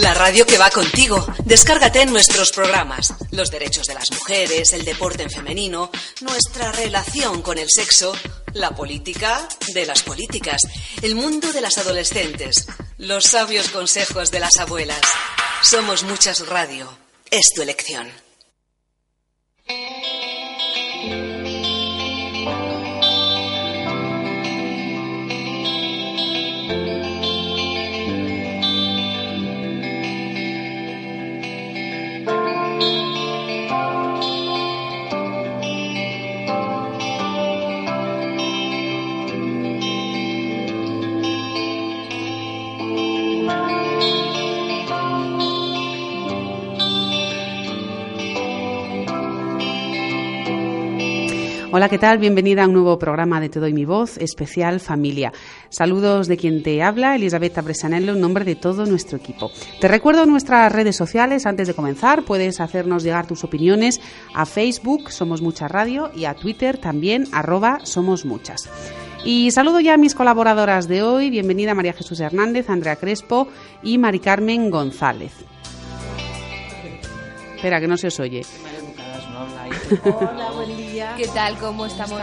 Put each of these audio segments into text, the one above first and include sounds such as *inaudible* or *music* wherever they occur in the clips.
La radio que va contigo. Descárgate nuestros programas. Los derechos de las mujeres, el deporte en femenino, nuestra relación con el sexo, la política de las políticas, el mundo de las adolescentes, los sabios consejos de las abuelas. Somos muchas radio. Es tu elección. Hola, ¿qué tal? Bienvenida a un nuevo programa de Te doy mi voz, especial familia. Saludos de quien te habla, Elisabetta Bresanello, en nombre de todo nuestro equipo. Te recuerdo nuestras redes sociales antes de comenzar. Puedes hacernos llegar tus opiniones a Facebook, Somos Mucha Radio, y a Twitter también, arroba Somos Muchas. Y saludo ya a mis colaboradoras de hoy. Bienvenida María Jesús Hernández, Andrea Crespo y Mari Carmen González. Espera, que no se os oye. Hola, buen día. ¿Qué tal? ¿Cómo estamos?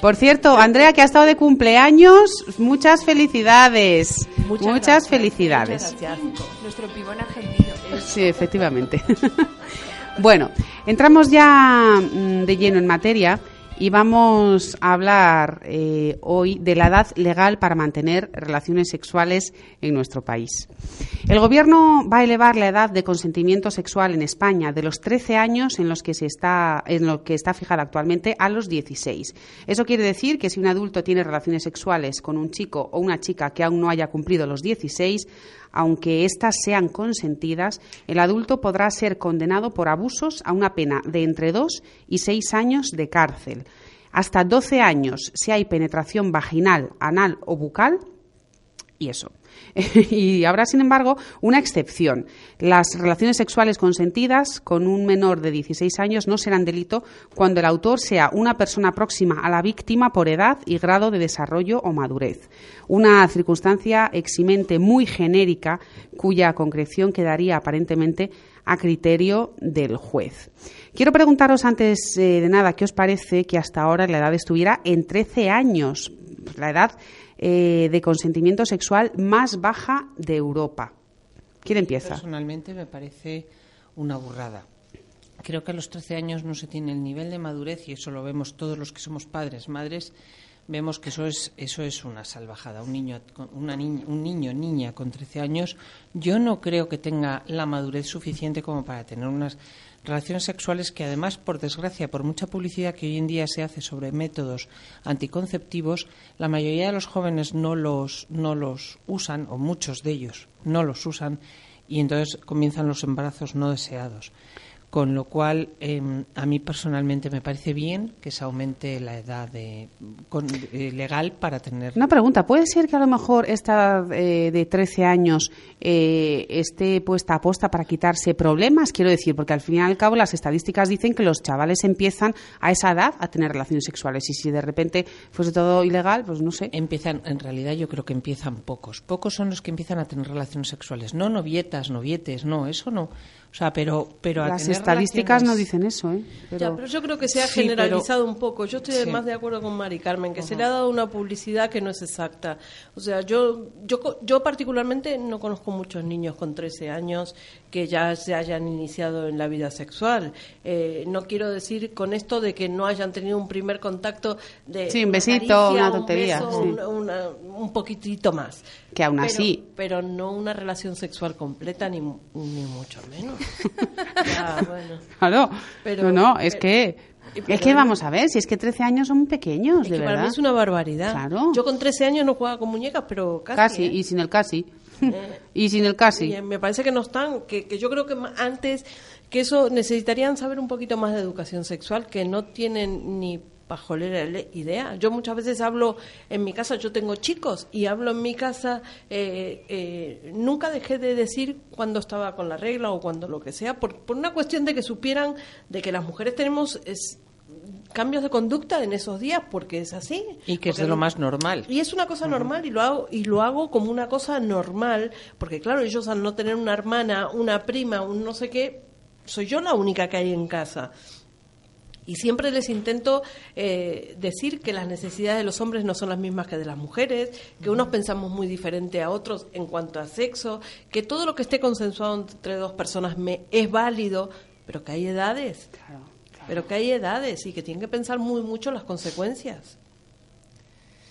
Por cierto, Andrea, que ha estado de cumpleaños, muchas felicidades. Muchas, felicidades. Muchas gracias. Nuestro pibón argentino. Sí, efectivamente. *laughs* bueno, entramos ya mm, de lleno en materia y vamos a hablar eh, hoy de la edad legal para mantener relaciones sexuales en nuestro país. El Gobierno va a elevar la edad de consentimiento sexual en España de los 13 años en los que, se está, en lo que está fijada actualmente a los 16. Eso quiere decir que si un adulto tiene relaciones sexuales con un chico o una chica que aún no haya cumplido los 16, aunque éstas sean consentidas, el adulto podrá ser condenado por abusos a una pena de entre dos y seis años de cárcel. Hasta 12 años si hay penetración vaginal, anal o bucal. Y eso. *laughs* y habrá, sin embargo, una excepción. Las relaciones sexuales consentidas con un menor de 16 años no serán delito cuando el autor sea una persona próxima a la víctima por edad y grado de desarrollo o madurez. Una circunstancia eximente muy genérica cuya concreción quedaría aparentemente a criterio del juez. Quiero preguntaros antes eh, de nada qué os parece que hasta ahora la edad estuviera en 13 años, la edad eh, de consentimiento sexual más baja de Europa. ¿Quién empieza? Personalmente me parece una burrada. Creo que a los 13 años no se tiene el nivel de madurez y eso lo vemos todos los que somos padres, madres, vemos que eso es eso es una salvajada. Un niño una niña, un niño niña con 13 años, yo no creo que tenga la madurez suficiente como para tener unas relaciones sexuales que además, por desgracia, por mucha publicidad que hoy en día se hace sobre métodos anticonceptivos, la mayoría de los jóvenes no los, no los usan, o muchos de ellos no los usan, y entonces comienzan los embarazos no deseados con lo cual em, a mí personalmente me parece bien que se aumente la edad de, eh, legal para tener. Una pregunta, ¿puede ser que a lo mejor esta eh, de 13 años eh, esté puesta a posta para quitarse problemas? Quiero decir, porque al fin y al cabo las estadísticas dicen que los chavales empiezan a esa edad a tener relaciones sexuales y si de repente fuese todo ilegal, pues no sé. Empiezan, en realidad yo creo que empiezan pocos. Pocos son los que empiezan a tener relaciones sexuales. No novietas, novietes, no, eso no. O sea, pero, pero las estadísticas no dicen eso, ¿eh? Pero, yo creo que se ha generalizado un poco. Yo estoy más de acuerdo con Mari Carmen, que se le ha dado una publicidad que no es exacta. O sea, yo, yo, yo particularmente no conozco muchos niños con 13 años que ya se hayan iniciado en la vida sexual. Eh, no quiero decir con esto de que no hayan tenido un primer contacto de sí, un besito, una tontería, un, poquitito más. Que aún así, pero no una relación sexual completa ni, ni mucho menos. *laughs* Claro, pero, no, es que es que vamos a ver, si es que 13 años son pequeños, de verdad. Para mí es una barbaridad. Yo con 13 años no jugaba con muñecas, pero casi. Casi, ¿eh? y sin el casi. Eh, *laughs* y sin el casi. me parece que no están, que, que yo creo que antes, que eso necesitarían saber un poquito más de educación sexual, que no tienen ni pajolera idea. Yo muchas veces hablo en mi casa, yo tengo chicos y hablo en mi casa, eh, eh, nunca dejé de decir cuando estaba con la regla o cuando lo que sea, por, por una cuestión de que supieran de que las mujeres tenemos es, cambios de conducta en esos días porque es así. Y que es de lo más normal. Y es una cosa normal y lo hago y lo hago como una cosa normal porque claro, ellos al no tener una hermana, una prima, un no sé qué, soy yo la única que hay en casa. Y siempre les intento eh, decir que las necesidades de los hombres no son las mismas que de las mujeres, que unos pensamos muy diferente a otros en cuanto a sexo, que todo lo que esté consensuado entre dos personas me, es válido, pero que hay edades. Pero que hay edades y que tienen que pensar muy mucho las consecuencias.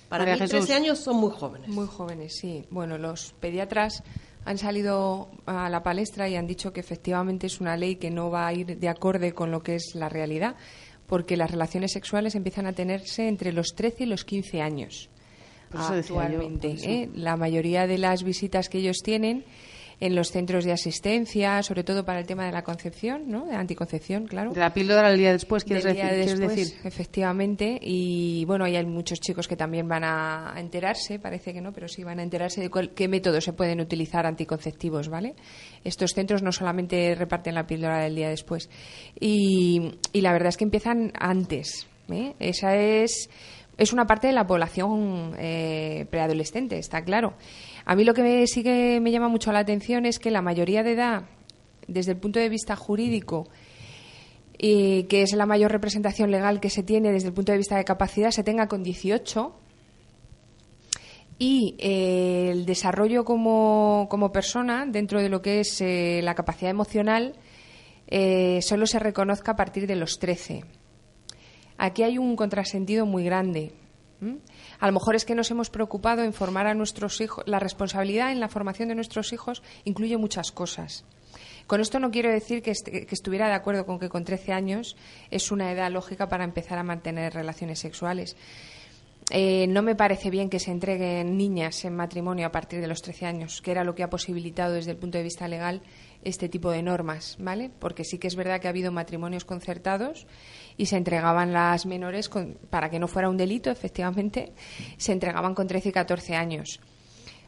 Para mí, 13 años son muy jóvenes. Muy jóvenes, sí. Bueno, los pediatras han salido a la palestra y han dicho que efectivamente es una ley que no va a ir de acorde con lo que es la realidad, porque las relaciones sexuales empiezan a tenerse entre los 13 y los 15 años. actualmente. ¿eh? La mayoría de las visitas que ellos tienen en los centros de asistencia, sobre todo para el tema de la concepción, ¿no? De anticoncepción, claro. De la píldora del día después, quieres, decir, Efectivamente, y bueno, hay muchos chicos que también van a enterarse, parece que no, pero sí van a enterarse de qué métodos se pueden utilizar anticonceptivos, ¿vale? Estos centros no solamente reparten la píldora del día después. Y, la verdad es que empiezan antes. ¿eh? Esa es, es una parte de la población eh, preadolescente, está claro. A mí lo que me, sí me llama mucho la atención es que la mayoría de edad, desde el punto de vista jurídico, y que es la mayor representación legal que se tiene desde el punto de vista de capacidad, se tenga con 18 y eh, el desarrollo como, como, persona dentro de lo que es eh, la capacidad emocional eh, solo se reconozca a partir de los 13. Aquí hay un contrasentido muy grande. A lo mejor es que nos hemos preocupado en formar a nuestros hijos. La responsabilidad en la formación de nuestros hijos incluye muchas cosas. Con esto no quiero decir que, estuviera de acuerdo con que con 13 años es una edad lógica para empezar a mantener relaciones sexuales. Eh, no me parece bien que se entreguen niñas en matrimonio a partir de los 13 años, que era lo que ha posibilitado desde el punto de vista legal este tipo de normas, ¿vale? Porque sí que es verdad que ha habido matrimonios concertados y se entregaban las menores para que no fuera un delito, efectivamente, se entregaban con 13 y 14 años.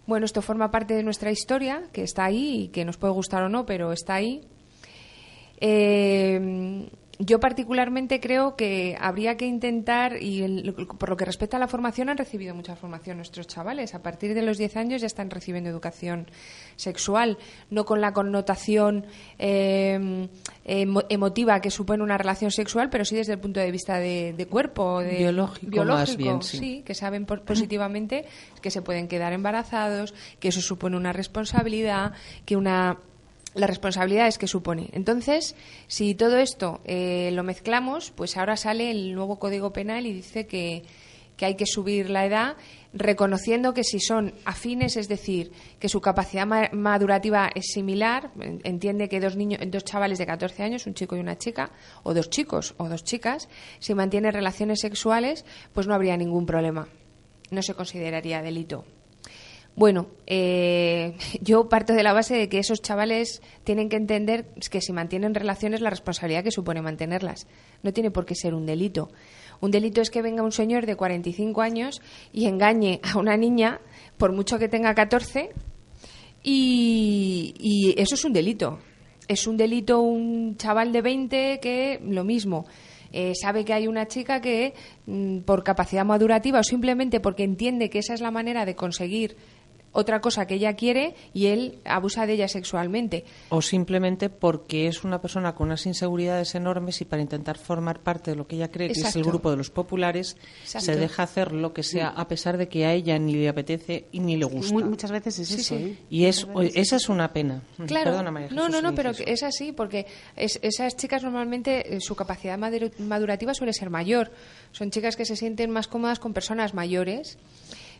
Bueno, esto forma parte de nuestra historia, que está ahí y que nos puede gustar o no, pero está ahí. Eh, yo particularmente creo que habría que intentar, y por lo que respecta a la formación, han recibido mucha formación nuestros chavales. A partir de los 10 años ya están recibiendo educación sexual, no con la connotación eh, emotiva que supone una relación sexual, pero sí desde el punto de vista de, cuerpo, de biológico, más bien, sí. que saben positivamente que se pueden quedar embarazados, que eso supone una responsabilidad, que una las responsabilidades que supone. Entonces, si todo esto eh, lo mezclamos, pues ahora sale el nuevo Código Penal y dice que, que hay que subir la edad reconociendo que si son afines, es decir, que su capacidad madurativa es similar, entiende que dos niños, dos chavales de 14 años, un chico y una chica, o dos chicos o dos chicas, si mantienen relaciones sexuales, pues no habría ningún problema. No se consideraría delito. Bueno, eh, *laughs* yo parto de la base de que esos chavales tienen que entender que si mantienen relaciones la responsabilidad que supone mantenerlas. No tiene por qué ser un delito. Un delito es que venga un señor de 45 años y engañe a una niña, por mucho que tenga 14, y, y eso es un delito. Es un delito un chaval de 20 que lo mismo. Eh, sabe que hay una chica que, mm, por capacidad madurativa o simplemente porque entiende que esa es la manera de conseguir otra cosa que ella quiere y él abusa de ella sexualmente. O simplemente porque es una persona con unas inseguridades enormes y para intentar formar parte de lo que ella cree que es el grupo de los populares, se deja hacer lo que sea a pesar de que a ella ni le apetece y ni le gusta. muchas veces es eso. ¿eh? Y es, esa es una pena. Claro. no, no, no, pero es así, porque esas chicas normalmente eh, su capacidad madurativa suele ser mayor. Son chicas que se sienten más cómodas con personas mayores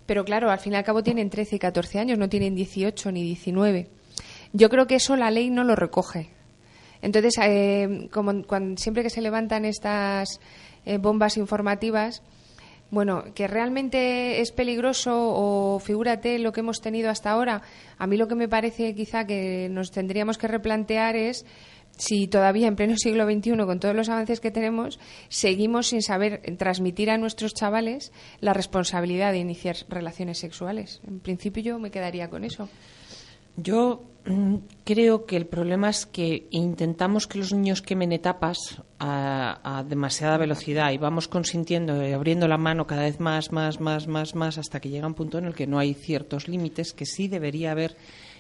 pero claro, al fin y al cabo tienen 13 y 14 años, no tienen 18 ni 19. Yo creo que eso la ley no lo recoge. Entonces, eh, como siempre que se levantan estas eh, bombas informativas, bueno, que realmente es peligroso o figúrate lo que hemos tenido hasta ahora, a mí lo que me parece quizá que nos tendríamos que replantear es si todavía en pleno siglo XXI, con todos los avances que tenemos, seguimos sin saber transmitir a nuestros chavales la responsabilidad de iniciar relaciones sexuales. En principio yo me quedaría con eso. Yo mm, creo que el problema es que intentamos que los niños quemen etapas a, demasiada velocidad y vamos consintiendo y abriendo la mano cada vez más, más, más, más, más, hasta que llega un punto en el que no hay ciertos límites que sí debería haber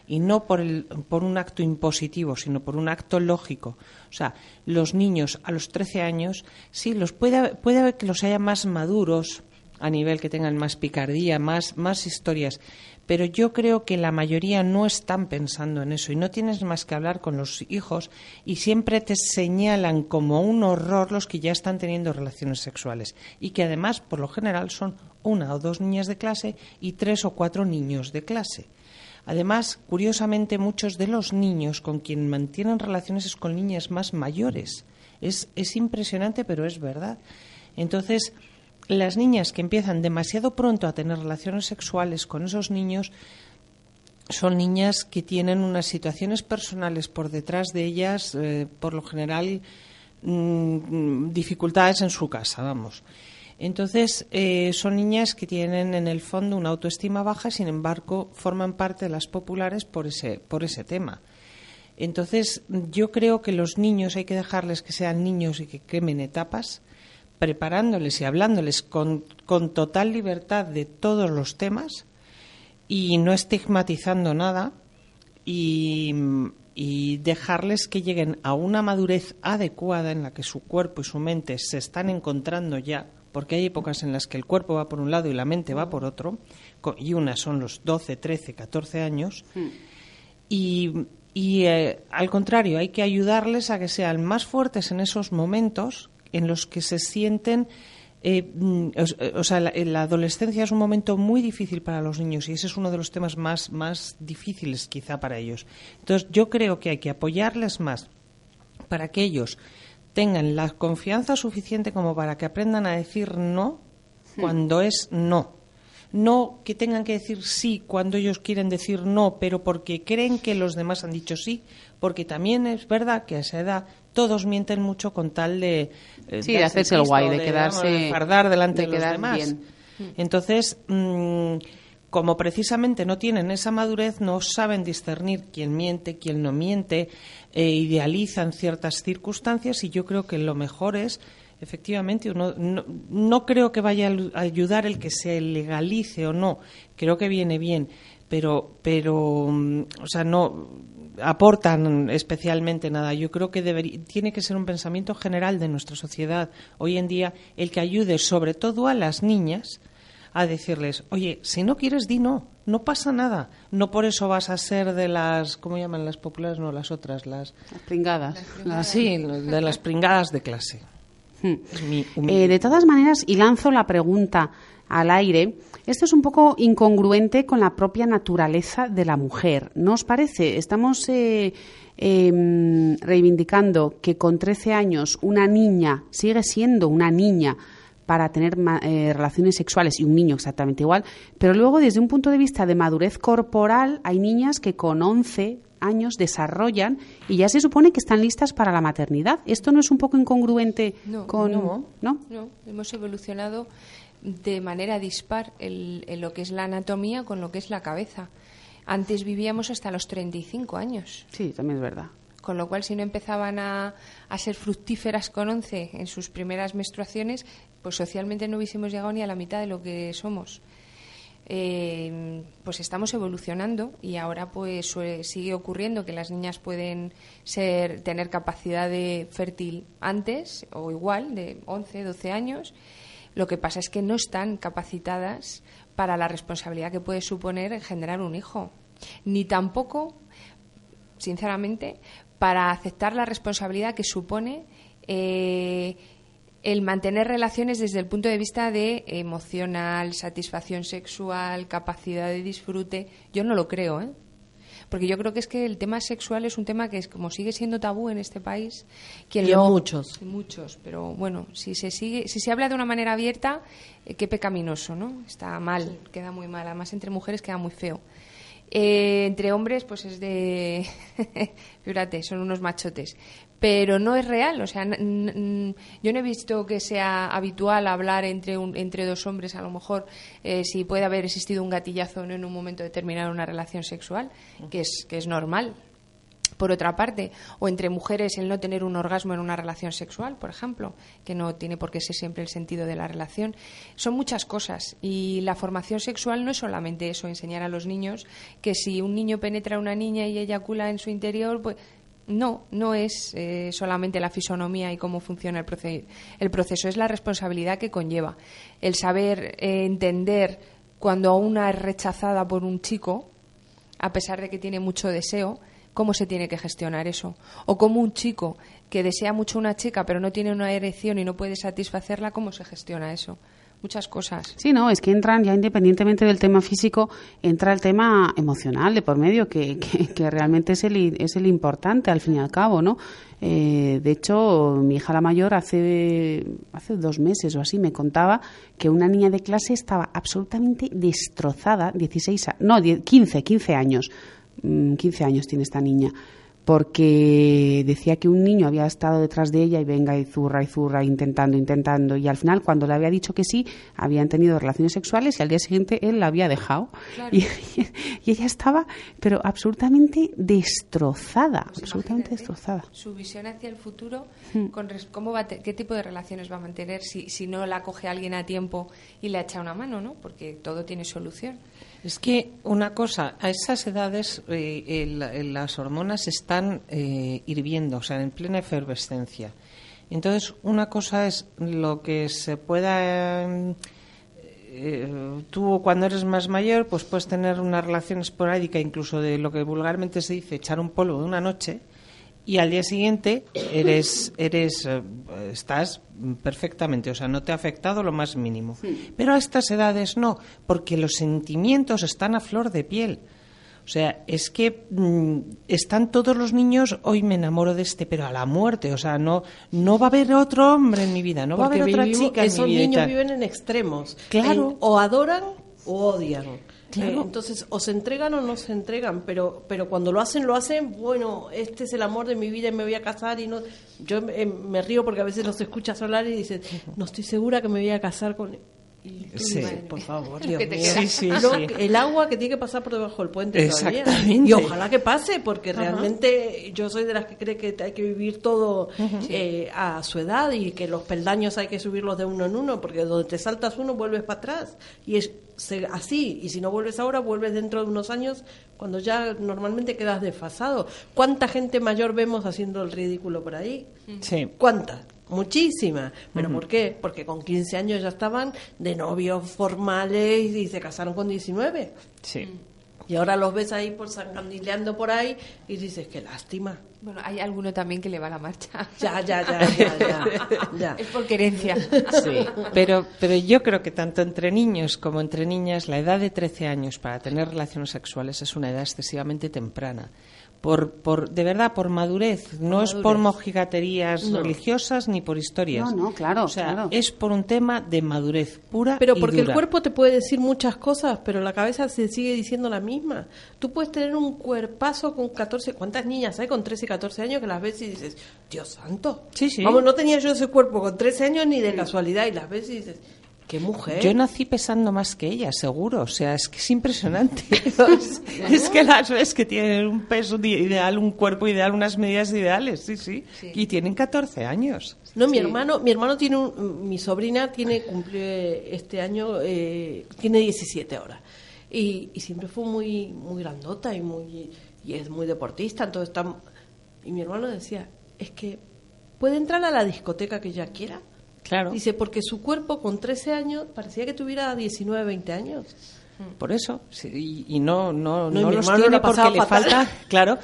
y no por, el, por un acto impositivo, sino por un acto lógico. O sea, los niños a los 13 años, sí, los puede, puede haber que los haya más maduros a nivel que tengan más picardía, más, más historias, pero yo creo que la mayoría no están pensando en eso y no tienes más que hablar con los hijos y siempre te señalan como un horror los que ya están teniendo relaciones sexuales y que además, por lo general, son una o dos niñas de clase y tres o cuatro niños de clase. Además, curiosamente, muchos de los niños con quien mantienen relaciones es con niñas más mayores. Es, es impresionante, pero es verdad. Entonces, las niñas que empiezan demasiado pronto a tener relaciones sexuales con esos niños son niñas que tienen unas situaciones personales por detrás de ellas, eh, por lo general, mm, dificultades en su casa, vamos. Entonces, eh, son niñas que tienen en el fondo una autoestima baja, sin embargo, forman parte de las populares por ese, por ese tema. Entonces, yo creo que los niños hay que dejarles que sean niños y que quemen etapas, preparándoles y hablándoles con, con total libertad de todos los temas y no estigmatizando nada y, y dejarles que lleguen a una madurez adecuada en la que su cuerpo y su mente se están encontrando ya porque hay épocas en las que el cuerpo va por un lado y la mente va por otro, y unas son los 12, 13, 14 años, hmm. y, eh, al contrario, hay que ayudarles a que sean más fuertes en esos momentos en los que se sienten eh, mm, o, sea, la, adolescencia es un momento muy difícil para los niños y ese es uno de los temas más, más difíciles quizá para ellos. Entonces, yo creo que hay que apoyarles más para que ellos tengan la confianza suficiente como para que aprendan a decir no cuando es no. No que tengan que decir sí cuando ellos quieren decir no, pero porque creen que los demás han dicho sí, porque también es verdad que a esa edad todos mienten mucho con tal de... Eh, sí, de hacerse el guay, de, quedarse... fardar delante de, los demás. Entonces, mm, como precisamente no tienen esa madurez, no saben discernir quién miente, quién no miente, e idealizan ciertas circunstancias y yo creo que lo mejor es efectivamente uno no, creo que vaya a ayudar el que se legalice o no creo que viene bien pero pero mm, o sea no aportan especialmente nada. Yo creo que tiene que ser un pensamiento general de nuestra sociedad. Hoy en día el que ayude sobre todo a las niñas a decirles, oye, si no quieres, di no, no pasa nada. No por eso vas a ser de las, ¿cómo llaman las populares? No, las otras, las... Las pringadas. sí, de las pringadas de clase. Hmm. Eh, de todas maneras, y lanzo la pregunta al aire, esto es un poco incongruente con la propia naturaleza de la mujer. ¿No os parece? Estamos eh, em, reivindicando que con 13 años una niña sigue siendo una niña para tener eh, relaciones sexuales y un niño exactamente igual, pero luego desde un punto de vista de madurez corporal hay niñas que con 11 años desarrollan y ya se supone que están listas para la maternidad. ¿Esto no es un poco incongruente con...? No, no, hemos evolucionado de manera dispar en lo que es la anatomía con lo que es la cabeza. Antes vivíamos hasta los 35 años. Sí, también es verdad con lo cual si no empezaban a, a, ser fructíferas con 11 en sus primeras menstruaciones, pues socialmente no hubiésemos llegado ni a la mitad de lo que somos. Eh, pues estamos evolucionando y ahora pues sigue ocurriendo que las niñas pueden ser tener capacidad de fértil antes o igual de 11, 12 años. Lo que pasa es que no están capacitadas para la responsabilidad que puede suponer generar un hijo, ni tampoco, sinceramente, para aceptar la responsabilidad que supone eh, el mantener relaciones desde el punto de vista de emocional, satisfacción sexual, capacidad de disfrute, yo no lo creo, ¿eh? Porque yo creo que es que el tema sexual es un tema que es como sigue siendo tabú en este país. Quien y muchos. Muchos, pero bueno, si se sigue, si se habla de una manera abierta, eh, qué pecaminoso, ¿no? Está mal, queda muy mal. Además entre mujeres queda muy feo. Eh, entre hombres, pues es de. *laughs* Fíjate, son unos machotes. Pero no es real, o sea, yo no he visto que sea habitual hablar entre, un, entre dos hombres, a lo mejor, eh, si puede haber existido un gatillazo en un momento determinado una relación sexual, que es, que es normal, por otra parte, o entre mujeres el no tener un orgasmo en una relación sexual, por ejemplo, que no tiene por qué ser siempre el sentido de la relación. Son muchas cosas y la formación sexual no es solamente eso, enseñar a los niños que si un niño penetra a una niña y eyacula en su interior, pues no, no es eh, solamente la fisonomía y cómo funciona el, el, proceso, es la responsabilidad que conlleva. El saber eh, entender cuando una es rechazada por un chico, a pesar de que tiene mucho deseo, cómo se tiene que gestionar eso. O como un chico que desea mucho una chica pero no tiene una erección y no puede satisfacerla, ¿cómo se gestiona eso? Muchas cosas. Sí, no, es que entran ya independientemente del tema físico, entra el tema emocional de por medio, que, que, realmente es el, es el importante al fin y al cabo, ¿no? Eh, de hecho, mi hija la mayor hace, hace dos meses o así me contaba que una niña de clase estaba absolutamente destrozada, 16, no, 15, 15 años, 15 mm, años tiene esta niña, porque decía que un niño había estado detrás de ella y venga y zurra y zurra intentando, intentando y al final cuando le había dicho que sí, habían tenido relaciones sexuales y al día siguiente él la había dejado *laughs* y, ella estaba pero absolutamente destrozada, pues absolutamente destrozada. Su visión hacia el futuro, hmm. con cómo va qué tipo de relaciones va a mantener si, si no la coge alguien a tiempo y le echa una mano, ¿no? Porque todo tiene solución. Es que una cosa, a esas edades eh, las hormonas están eh, hirviendo, o sea, en plena efervescencia. Entonces, una cosa es lo que se pueda. Eh, tú, cuando eres más mayor, pues puedes tener una relación esporádica, incluso de lo que vulgarmente se dice echar un polvo de una noche, y al día siguiente eres, eres, eh, estás perfectamente, o sea, no te ha afectado lo más mínimo. Pero a estas edades no, porque los sentimientos están a flor de piel. O sea, es que mm, están todos los niños, hoy me enamoro de este, pero a la muerte. O sea, no, no va a haber otro hombre en mi vida, no va a haber otra chica en mi vida. Esos niños viven en extremos. Claro. o adoran o odian. Eh, entonces, o se entregan o no se entregan, pero, pero cuando lo hacen, lo hacen, bueno, este es el amor de mi vida y me voy a casar y no... Yo me, me río porque a veces los escuchas hablar y dices, no estoy segura que me voy a casar con sí, por favor, *laughs* Dios El agua que tiene que pasar por debajo del puente Exactamente. Y ojalá que pase, porque realmente yo soy de las que cree que hay que vivir todo eh, a su edad y que los peldaños hay que subirlos de uno en uno, porque donde te saltas uno vuelves para atrás. Y es así, y si no vuelves ahora, vuelves dentro de unos años cuando ya normalmente quedas desfasado. ¿Cuánta gente mayor vemos haciendo el ridículo por ahí? Sí. ¿Cuánta? Muchísima. ¿Pero por qué? Porque con 15 años ya estaban de novios formales y se casaron con 19. Sí. Y ahora los ves ahí por sangandileando por ahí y dices, qué lástima. Bueno, hay alguno también que le va la marcha. Ya, ya, *laughs* ya, ya, ya, Es por querencia. Sí, pero, pero yo creo que tanto entre niños como entre niñas, la edad de 13 años para tener relaciones sexuales es una edad excesivamente temprana por, por, de verdad, por madurez. no es por mojigaterías religiosas ni por historias. No, no, claro. O sea, es por un tema de madurez pura. Pero porque el cuerpo te puede decir muchas cosas, pero la cabeza se sigue diciendo la misma. Tú puedes tener un cuerpazo con 14. ¿Cuántas niñas hay con 13 y 14 años que las ves y dices, Dios santo? Sí, sí. Vamos, no tenía yo ese cuerpo con 13 años ni de casualidad y las ves y dices, ¿Qué mujer? Yo nací pesando más que ella, seguro. O sea, es que es impresionante. *laughs* *laughs* es, que las ves que tienen un peso ideal, un cuerpo ideal, unas medidas ideales, sí, sí. Y tienen 14 años. No, mi hermano, mi hermano tiene un, mi sobrina tiene cumple este año eh, tiene 17 ahora. Y, y, siempre fue muy muy grandota y muy y es muy deportista, entonces está y mi hermano decía, es que puede entrar a la discoteca que ella quiera Claro. Dice, porque su cuerpo con 13 años parecía que tuviera 19, 20 años. Por eso, y, no, no, no, los tiene porque le falta, claro,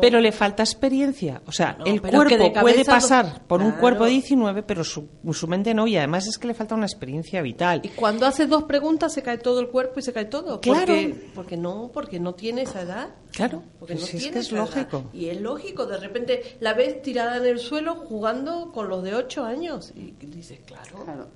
pero le falta experiencia. O sea, el cuerpo puede pasar por un cuerpo de 19, pero su, su, mente no, y además es que le falta una experiencia vital. Y cuando hace dos preguntas se cae todo el cuerpo y se cae todo. Claro. Porque, no, porque no tiene esa edad. Claro, porque no tiene es que es lógico. Y es lógico, de repente la ves tirada en el suelo jugando con los de 8 años. Y dices, claro.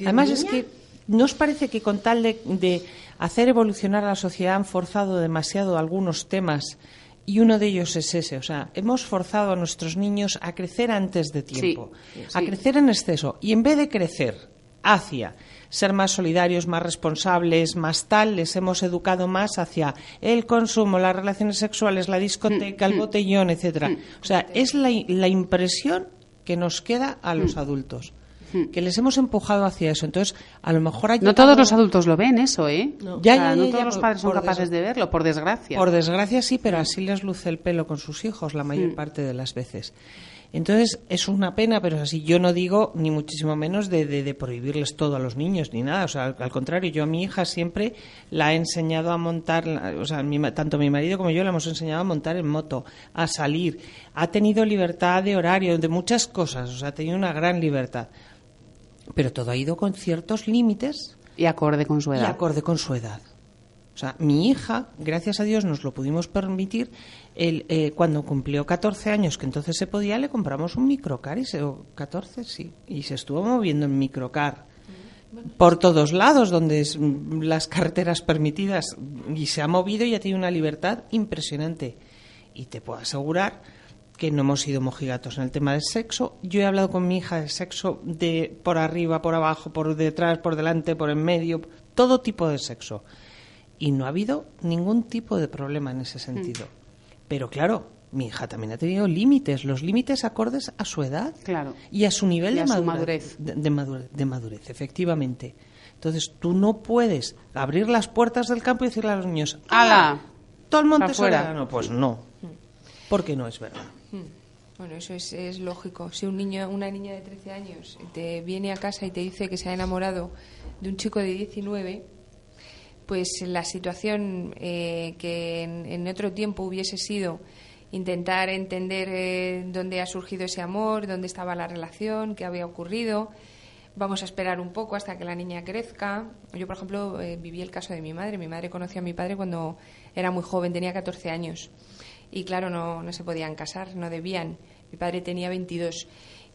Además es que ¿No os parece que con tal de, hacer evolucionar a la sociedad han forzado demasiado algunos temas? Y uno de ellos es ese, o sea, hemos forzado a nuestros niños a crecer antes de tiempo, a crecer en exceso. Y en vez de crecer hacia ser más solidarios, más responsables, más tal, les hemos educado más hacia el consumo, las relaciones sexuales, la discoteca, el mm, mm. botellón, etcétera. Mm. O sea, es la, la impresión que nos queda a los adultos. Hmm. que les hemos empujado hacia eso. Entonces, a lo mejor hay No todos los adultos lo ven eso, ¿eh? No, ya, no todos los padres son capaces de verlo, por desgracia. Por desgracia sí, pero así les luce el pelo con sus hijos la mayor hmm. parte de las veces. Entonces, es una pena, pero así yo no digo ni muchísimo menos de, de, prohibirles todo a los niños ni nada. O sea, al, contrario, yo a mi hija siempre la he enseñado a montar, o sea, tanto mi marido como yo la hemos enseñado a montar en moto, a salir. Ha tenido libertad de horario, de muchas cosas, o sea, ha tenido una gran libertad pero todo ha ido con ciertos límites. Y acorde con su edad. Y acorde con su edad. O sea, mi hija, gracias a Dios, nos lo pudimos permitir. El, eh, cuando cumplió 14 años, que entonces se podía, le compramos un microcar. Y se, 14, sí. Y se estuvo moviendo en microcar por todos lados, donde es, mm, las carreteras permitidas. Y se ha movido y ha tenido una libertad impresionante. Y te puedo asegurar que no hemos sido mojigatos en el tema del sexo. Yo he hablado con mi hija de sexo de por arriba, por abajo, por detrás, por delante, por en medio, todo tipo de sexo. Y no ha habido ningún tipo de problema en ese sentido. Mm. Pero claro, mi hija también ha tenido límites, los límites acordes a su edad claro. y a su nivel de, madurez. De, madurez. efectivamente. Entonces tú no puedes abrir las puertas del campo y decirle a los niños, ¡Hala! Todo el monte fuera. No, pues no, porque no es verdad. Hmm. Bueno, eso es, lógico. Si un niño, una niña de 13 años te viene a casa y te dice que se ha enamorado de un chico de 19, pues la situación eh, que en, otro tiempo hubiese sido intentar entender eh, dónde ha surgido ese amor, dónde estaba la relación, qué había ocurrido. Vamos a esperar un poco hasta que la niña crezca. Yo, por ejemplo, eh, viví el caso de mi madre. Mi madre conoció a mi padre cuando era muy joven, tenía 14 años y claro, no, no se podían casar, no debían. Mi padre tenía 22.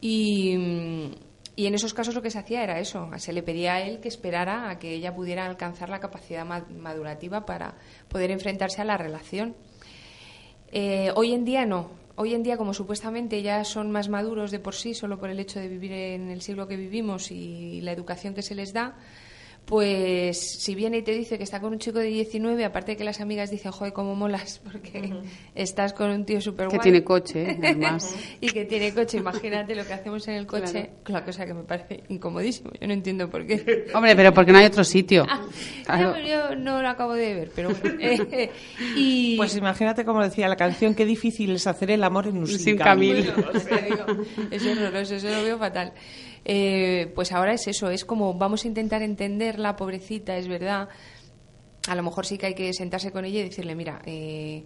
Y, y en esos casos lo que se hacía era eso, se le pedía a él que esperara a que ella pudiera alcanzar la capacidad madurativa para poder enfrentarse a la relación. Eh, hoy en día no. Hoy en día, como supuestamente ya son más maduros de por sí, solo por el hecho de vivir en el siglo que vivimos y la educación que se les da, pues si viene y te dice que está con un chico de 19, aparte de que las amigas dicen, joder, cómo molas, *laughs* porque estás con un tío súper Que tiene coche, *laughs* además. y que tiene coche, imagínate lo que hacemos en el coche, claro. cosa que me parece incomodísimo, yo no entiendo por qué. *laughs* Hombre, pero porque no hay otro sitio. Ah, yo no lo acabo de ver, pero y... Pues imagínate, como decía la canción, qué difícil es hacer el amor en un sin, camino. es horroroso, eso lo veo fatal. Eh, pues ahora es eso, es como vamos a intentar entenderla, pobrecita, es verdad. A lo mejor sí que hay que sentarse con ella y decirle, mira, eh,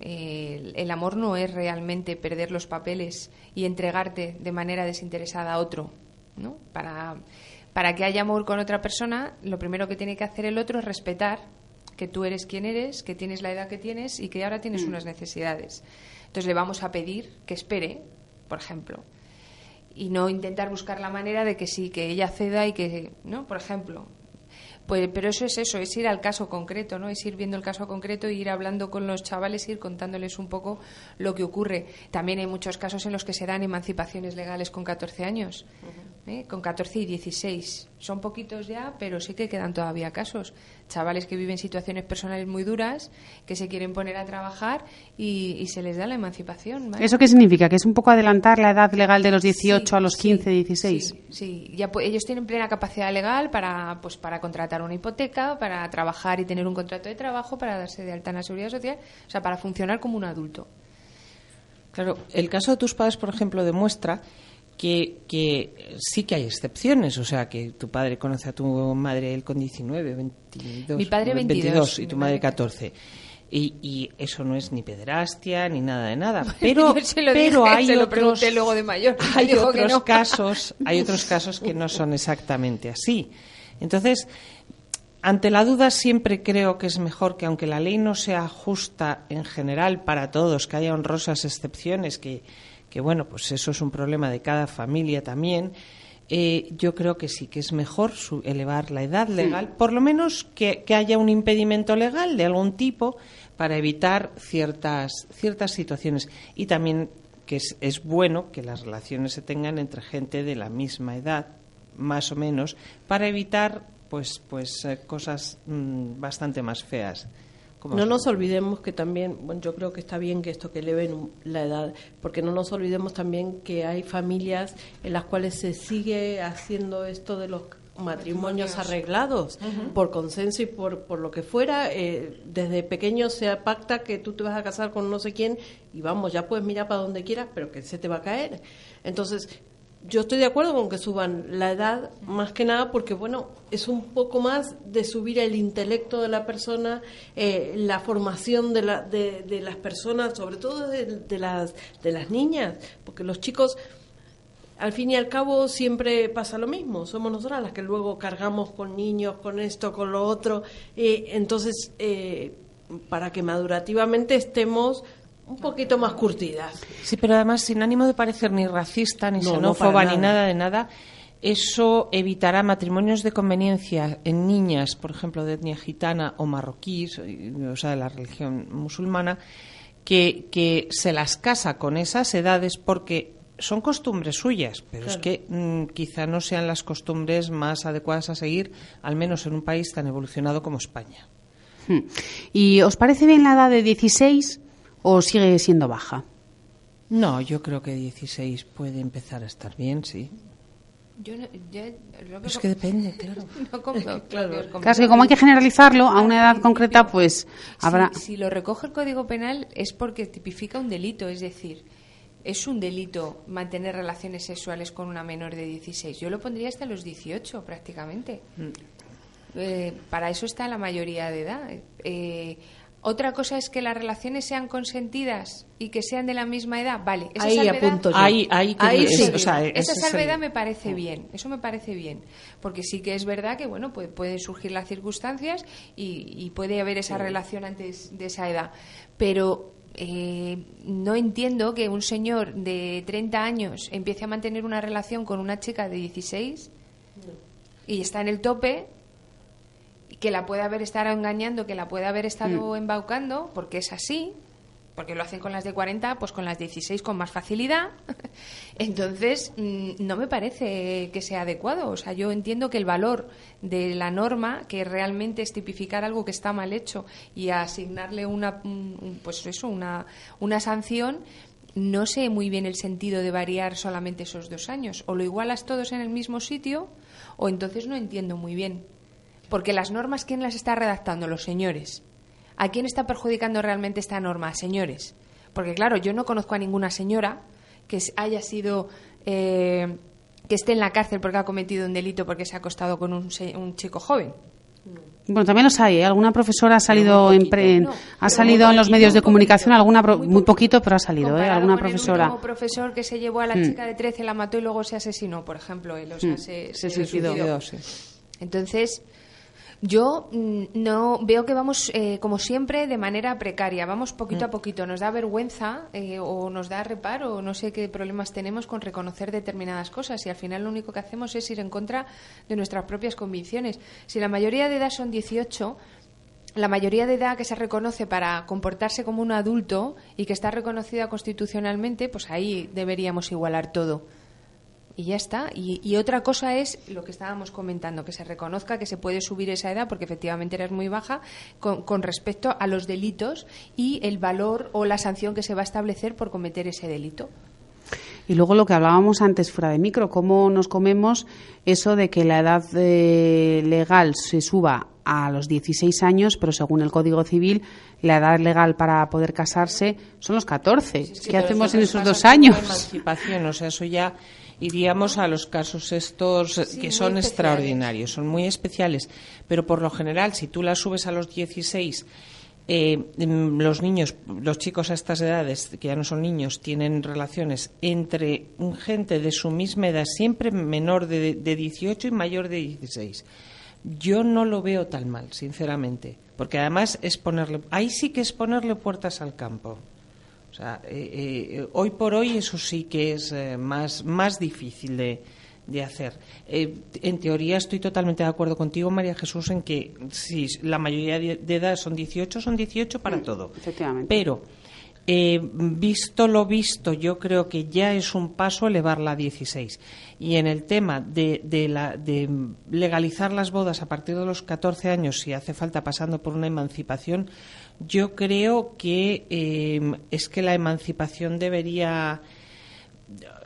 eh, el amor no es realmente perder los papeles y entregarte de manera desinteresada a otro, ¿no? Para, para que haya amor con otra persona, lo primero que tiene que hacer el otro es respetar que tú eres quien eres, que tienes la edad que tienes y que ahora tienes mm. unas necesidades. Entonces le vamos a pedir que espere, por ejemplo, y no intentar buscar la manera de que sí, que ella ceda y que, ¿no? Por ejemplo. Pues, pero eso es eso, es ir al caso concreto, ¿no? Es ir viendo el caso concreto e ir hablando con los chavales, ir contándoles un poco lo que ocurre. También hay muchos casos en los que se dan emancipaciones legales con 14 años, ¿eh? con 14 y 16. Son poquitos ya, pero sí que quedan todavía casos chavales que viven situaciones personales muy duras, que se quieren poner a trabajar y, se les da la emancipación. ¿Eso qué significa? ¿Que es un poco adelantar la edad legal de los 18 a los 15, 16? Sí, Ya, pues, ellos tienen plena capacidad legal para, pues, para contratar una hipoteca, para trabajar y tener un contrato de trabajo, para darse de alta en la seguridad social, o sea, para funcionar como un adulto. Claro, el caso de tus padres, por ejemplo, demuestra que, sí que hay excepciones, o sea, que tu padre conoce a tu madre él con 19, 22, Mi padre 22, y tu madre 14. Y, eso no es ni pederastia ni nada de nada. *laughs* Pero, pero hay otros, luego de mayor. *laughs* Hay otros casos, hay *laughs* otros casos que no son exactamente así. Entonces, ante la duda siempre creo que es mejor que aunque la ley no sea justa en general para todos, que haya honrosas excepciones que que bueno, pues eso es un problema de cada familia también. eh, yo creo que sí, que es mejor elevar la edad legal, por lo menos que, haya un impedimento legal de algún tipo para evitar ciertas, ciertas situaciones. Y también que es, es bueno que las relaciones se tengan entre gente de la misma edad, más o menos, para evitar pues, pues eh, cosas mm, bastante más feas. No nos olvidemos que también, bueno, yo creo que está bien que esto que eleven la edad, porque no nos olvidemos también que hay familias en las cuales se sigue haciendo esto de los matrimonios arreglados por consenso y por, por lo que fuera. Eh, desde pequeño se pacta que tú te vas a casar con no sé quién y vamos, ya puedes mirar para donde quieras, pero que se te va a caer. Entonces, yo estoy de acuerdo con que suban la edad, más que nada porque, bueno, es un poco más de subir el intelecto de la persona, eh, la formación de, la, de, de, las personas, sobre todo de, las, de las niñas, porque los chicos, al fin y al cabo, siempre pasa lo mismo. Somos nosotras las que luego cargamos con niños, con esto, con lo otro. Eh, entonces, eh, para que madurativamente estemos un poquito más curtidas. Sí, pero además sin ánimo de parecer ni racista, ni xenófoba, ni nada de nada, eso evitará matrimonios de conveniencia en niñas, por ejemplo, de etnia gitana o marroquí, o sea, de la religión musulmana, que, que se las casa con esas edades porque son costumbres suyas, pero es que mm, quizá no sean las costumbres más adecuadas a seguir, al menos en un país tan evolucionado como España. Hmm. ¿Y os parece bien la edad de 16? O sigue siendo baja? No, yo creo que 16 puede empezar a estar bien, sí. Yo es que depende, *laughs* *laughs* claro. claro. que como hay que generalizarlo a una edad concreta, pues habrá. Si, lo recoge el Código Penal es porque tipifica un delito, es decir, es un delito mantener relaciones sexuales con una menor de 16. Yo lo pondría hasta los 18 prácticamente. Mm. Eh, para eso está la mayoría de edad. Eh, otra cosa es que las relaciones sean consentidas y que sean de la misma edad. Vale, esa ahí salvedad, Ahí, ahí, sí. esa salvedad me parece bien. Eso me parece bien. Porque sí que es verdad que, bueno, puede, pueden surgir las circunstancias y, puede haber esa relación antes de esa edad. Pero eh, no entiendo que un señor de 30 años empiece a mantener una relación con una chica de 16 y está en el tope que la puede haber estado engañando, que la puede haber estado mm. embaucando, porque es así, porque lo hacen con las de 40, pues con las 16 con más facilidad. *laughs* Entonces, mm, no me parece que sea adecuado. O sea, yo entiendo que el valor de la norma, que realmente es tipificar algo que está mal hecho y asignarle una, pues eso, una, una sanción, no sé muy bien el sentido de variar solamente esos dos años. O lo igualas todos en el mismo sitio, o entonces no entiendo muy bien. Porque las normas, ¿quién las está redactando? Los señores. ¿A quién está perjudicando realmente esta norma? Señores. Porque claro, yo no conozco a ninguna señora que haya sido... Eh, que esté en la cárcel porque ha cometido un delito porque se ha acostado con un, chico joven. Bueno, también los hay. ¿eh? Alguna profesora ha salido en, ha salido en los medios de comunicación, alguna muy, poquito, pero ha salido, ¿eh? Alguna profesora. Un profesor que se llevó a la mm. chica de 13, la mató y luego se asesinó, por ejemplo, él, o sea, mm. se, suicidó. Entonces, yo mm, no veo que vamos, eh, como siempre, de manera precaria. Vamos poquito a mm. poquito. Nos da vergüenza eh, o nos da reparo, no sé qué problemas tenemos con reconocer determinadas cosas. Y al final lo único que hacemos es ir en contra de nuestras propias convicciones. Si la mayoría de edad son 18, la mayoría de edad que se reconoce para comportarse como un adulto y que está reconocida constitucionalmente, pues ahí deberíamos igualar todo y ya está. Y, otra cosa es lo que estábamos comentando, que se reconozca que se puede subir esa edad porque efectivamente eres muy baja con, respecto a los delitos y el valor o la sanción que se va a establecer por cometer ese delito. Y luego lo que hablábamos antes fuera de micro, cómo nos comemos eso de que la edad eh, legal se suba a los 16 años, pero según el Código Civil, la edad legal para poder casarse son los 14. ¿Qué hacemos en esos dos años? Emancipación, o sea, eso ya iríamos a los casos estos que son extraordinarios, son muy especiales, pero por lo general, si tú las subes a los 16, eh, mm, los niños, los chicos a estas edades, que ya no son niños, tienen relaciones entre gente de su misma edad, siempre menor de, de 18 y mayor de 16. Yo no lo veo tan mal, sinceramente, porque además es ponerle, ahí sí que es ponerle puertas al campo. O sea, eh, eh, hoy por hoy eso sí que es eh, más, más difícil de, de hacer. Eh, en teoría estoy totalmente de acuerdo contigo, María Jesús, en que si la mayoría de edad son 18, son 18 para mm, todo. Pero, eh, visto lo visto, yo creo que ya es un paso elevarla a 16. Y en el tema de, de legalizar las bodas a partir de los 14 años, si hace falta pasando por una emancipación, yo creo que eh, es que la emancipación debería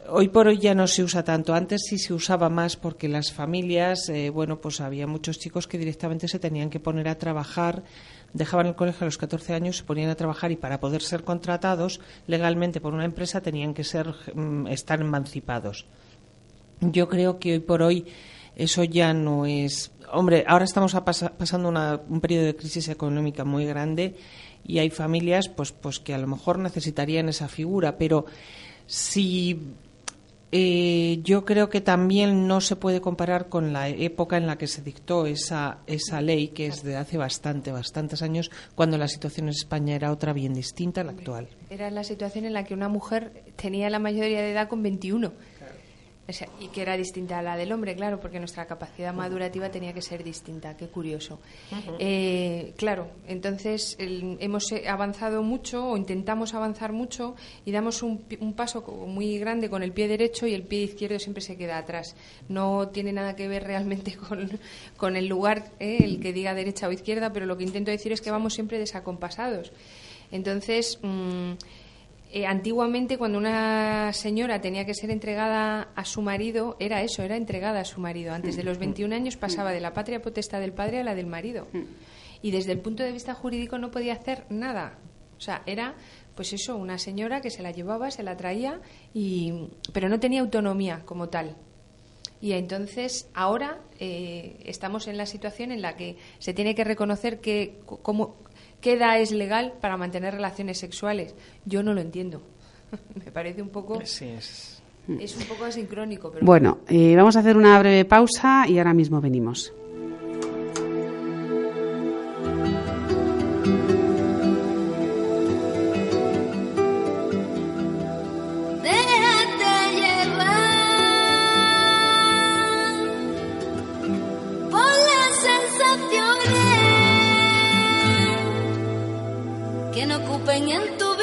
hoy por hoy ya no se usa tanto. Antes sí se usaba más porque las familias, eh, bueno, pues había muchos chicos que directamente se tenían que poner a trabajar, dejaban el colegio a los 14 años, se ponían a trabajar y para poder ser contratados legalmente por una empresa tenían que ser mm, estar emancipados. Yo creo que hoy por hoy eso ya no es. Hombre, ahora estamos pasando un periodo de crisis económica muy grande y hay familias, pues, pues que a lo mejor necesitarían esa figura, pero si eh, yo creo que también no se puede comparar con la época en la que se dictó esa, esa ley, que es de hace bastante, bastantes años, cuando la situación en España era otra bien distinta a la actual. Era la situación en la que una mujer tenía la mayoría de edad con 21 y que era distinta a la del hombre, claro, porque nuestra capacidad madurativa tenía que ser distinta. Qué curioso. Eh, claro, entonces hemos avanzado mucho o intentamos avanzar mucho y damos un, paso muy grande con el pie derecho y el pie izquierdo siempre se queda atrás. No tiene nada que ver realmente *laughs* con, el lugar, eh, el que diga derecha o izquierda, pero lo que intento decir es que vamos siempre desacompasados. Entonces. Mm, eh, antiguamente cuando una señora tenía que ser entregada a su marido, era eso, era entregada a su marido. Antes de los 21 años pasaba de la patria potestad del padre a la del marido. Y desde el punto de vista jurídico no podía hacer nada. O sea, era pues eso, una señora que se la llevaba, se la traía, y, pero no tenía autonomía como tal. Y entonces ahora eh, estamos en la situación en la que se tiene que reconocer que como, ¿Qué edad es legal para mantener relaciones sexuales? Yo no lo entiendo. *laughs* Me parece un poco... Sí, es... es un poco asincrónico. Pero... Bueno, eh, vamos a hacer una breve pausa y ahora mismo venimos. escupen en tu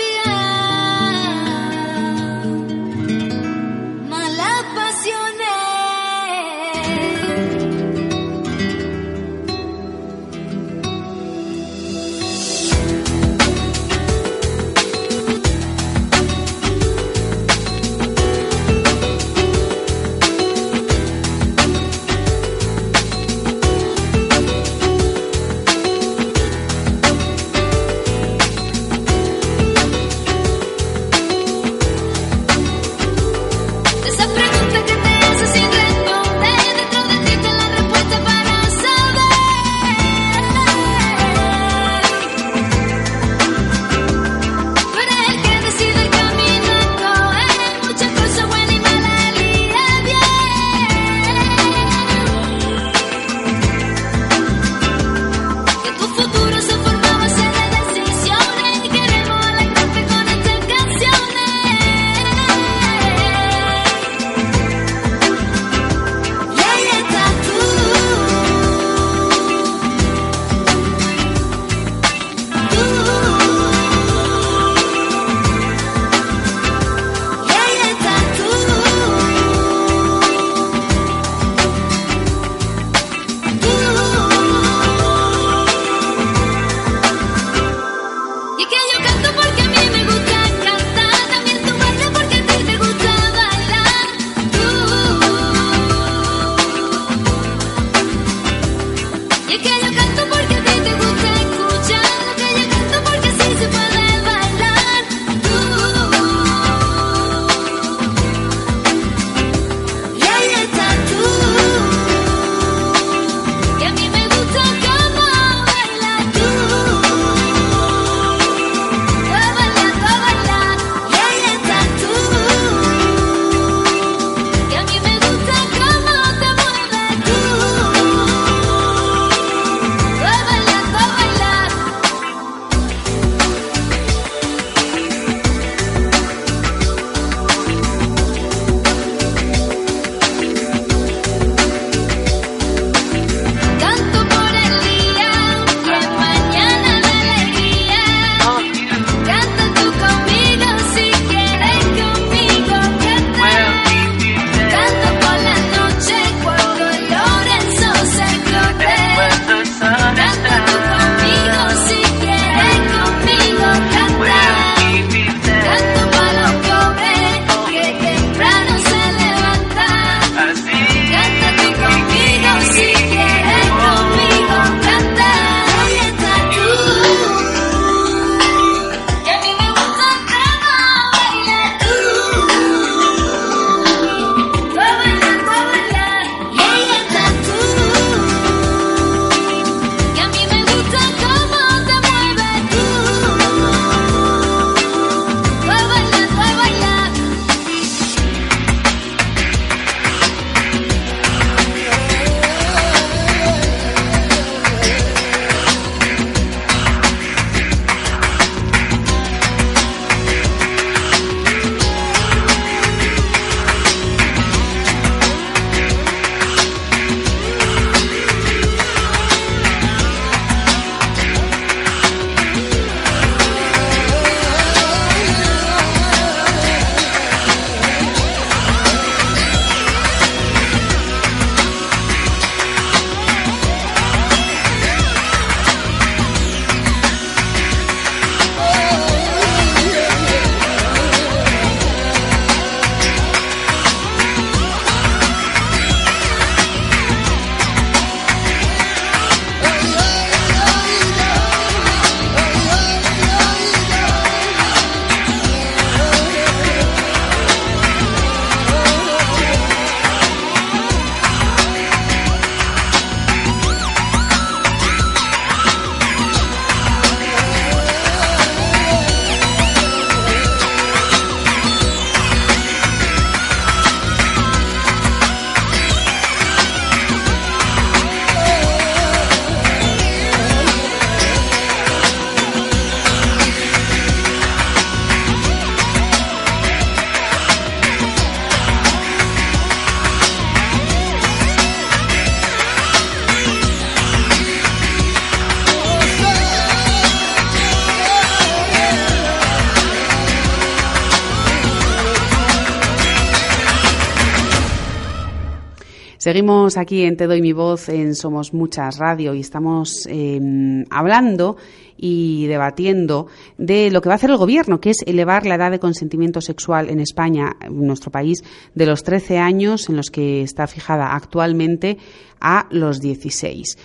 Seguimos aquí en Te Doy Mi Voz en Somos Muchas Radio y estamos em, hablando y debatiendo de lo que va a hacer el Gobierno, que es elevar la edad de consentimiento sexual en España, en nuestro país, de los 13 años en los que está fijada actualmente a los 16.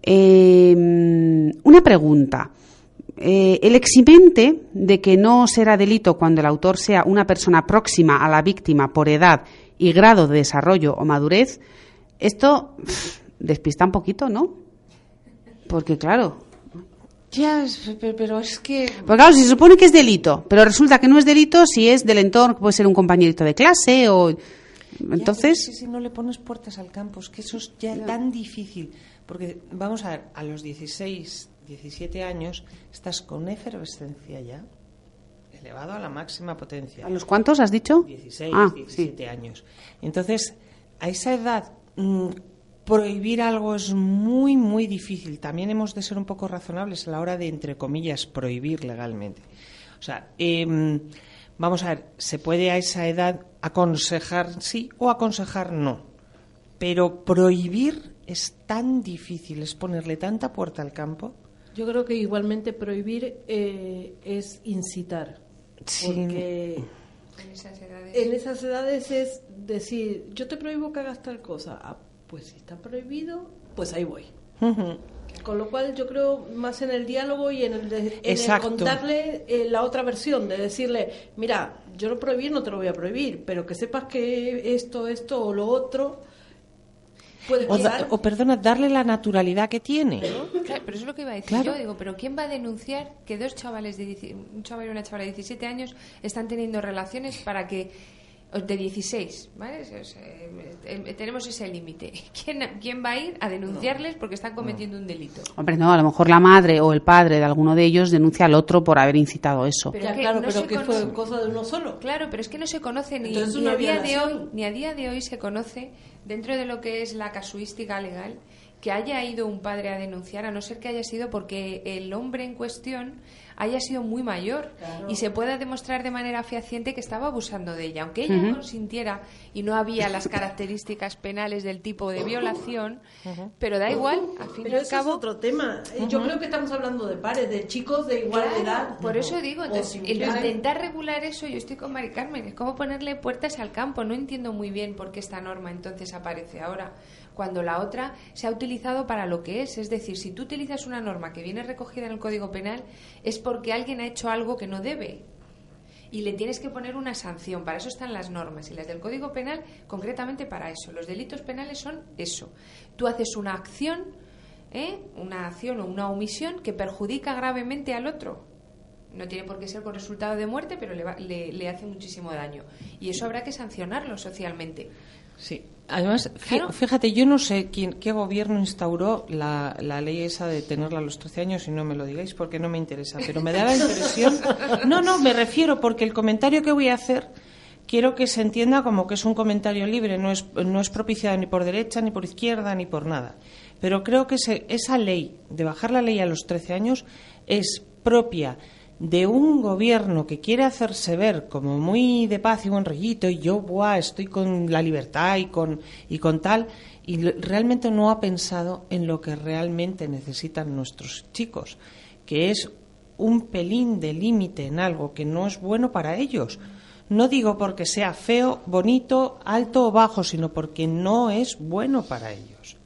Em, una pregunta. Eh, el eximente de que no será delito cuando el autor sea una persona próxima a la víctima por edad y grado de desarrollo o madurez, esto despista un poquito, ¿no? Porque claro. Ya, pero es que. Porque claro, se supone que es delito, pero resulta que no es delito si es del entorno, puede ser un compañerito de clase o. Entonces. si no le pones puertas al campo, es que eso es ya tan difícil. Porque vamos a ver, a los 16, 17 años estás con efervescencia ya, elevado a la máxima potencia. ¿A los cuántos has dicho? 16, ah, 17 años. Entonces, a esa edad Mm, prohibir algo es muy, muy difícil. También hemos de ser un poco razonables a la hora de, entre comillas, prohibir legalmente. O sea, em, vamos a ver, se puede a esa edad aconsejar sí o aconsejar no. Pero prohibir es tan difícil, es ponerle tanta puerta al campo. Yo creo que igualmente prohibir eh, es incitar. Porque en esas edades. es decir, yo te prohíbo que hagas tal cosa. Ah, pues si está prohibido, pues ahí voy. Con lo cual yo creo más en el diálogo y en el, contarle eh, la otra versión, de decirle, mira, yo lo prohibí, no te lo voy a prohibir, pero que sepas que esto, esto o lo otro o, perdona, darle la naturalidad que tiene. pero eso es lo que iba a decir yo. Digo, pero ¿quién va a denunciar que dos chavales, de, un chaval y una chavala de 17 años están teniendo relaciones para que de 16, ¿vale? Eh, eh, tenemos ese límite. *laughs* ¿Quién, ¿Quién, va a ir a denunciarles porque están cometiendo un delito? Hombre, no, a lo mejor la madre o el padre de alguno de ellos denuncia al otro por haber incitado eso. Pero claro, pero que fue cosa de uno solo. Claro, pero es que no se conoce ni, ni a día de hoy, ni a día de hoy se conoce dentro de lo que es la casuística legal, que haya ido un padre a denunciar, a no ser que haya sido porque el hombre en cuestión haya sido muy mayor y se pueda demostrar de manera fehaciente que estaba abusando de ella. Aunque ella no consintiera y no había las características penales del tipo de violación, pero da igual, al fin y al cabo. es otro tema. Yo creo que estamos hablando de pares, de chicos de igual edad. Por eso digo, entonces, intentar regular eso, yo estoy con Mari Carmen, es como ponerle puertas al campo. No entiendo muy bien por qué esta norma entonces aparece ahora cuando la otra se ha utilizado para lo que es. Es decir, si tú utilizas una norma que viene recogida en el Código Penal, es porque alguien ha hecho algo que no debe. Y le tienes que poner una sanción. Para eso están las normas. Y las del Código Penal, concretamente para eso. Los delitos penales son eso. Tú haces una acción, ¿eh? una acción o una omisión que perjudica gravemente al otro. No tiene por qué ser con resultado de muerte, pero le, le hace muchísimo daño. Y eso habrá que sancionarlo socialmente. Sí. Además, fíjate, yo no sé quién, qué gobierno instauró la, ley esa de tenerla a los 13 años y no me lo digáis porque no me interesa, pero me da la *laughs* impresión. No, no, me refiero porque el comentario que voy a hacer quiero que se entienda como que es un comentario libre, no es, no es propiciado ni por derecha, ni por izquierda, ni por nada. Pero creo que esa ley, de bajar la ley a los 13 años, es propia de un gobierno que quiere hacerse ver como muy de paz y buen rollito y yo buah, estoy con la libertad y con, y con tal y realmente no ha pensado en lo que realmente necesitan nuestros chicos, que es un pelín de límite en algo que no es bueno para ellos. No digo porque sea feo, bonito, alto o bajo, sino porque no es bueno para ellos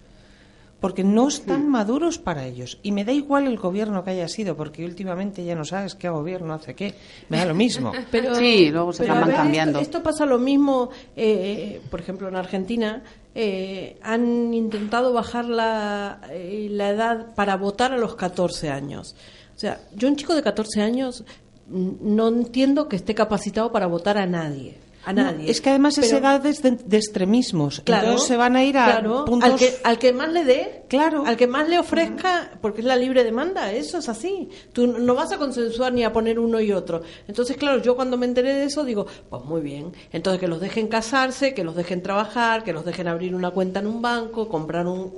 porque no están maduros para ellos. Y me da igual el gobierno que haya sido, porque últimamente ya no sabes qué gobierno hace qué. Me da lo mismo. *laughs* pero, sí, luego se van cambiando. Esto, pasa lo mismo, eh, por ejemplo, en Argentina. Eh, han intentado bajar la, eh, la edad para votar a los 14 años. O sea, yo un chico de 14 años no entiendo que esté capacitado para votar a nadie a nadie. es que además es edad de, extremismos. Claro, Entonces se van a ir a puntos... al, que, al que más le dé, claro. al que más le ofrezca, porque es la libre demanda, eso es así. Tú no vas a consensuar ni a poner uno y otro. Entonces, claro, yo cuando me enteré de eso digo, pues muy bien. Entonces que los dejen casarse, que los dejen trabajar, que los dejen abrir una cuenta en un banco, comprar un,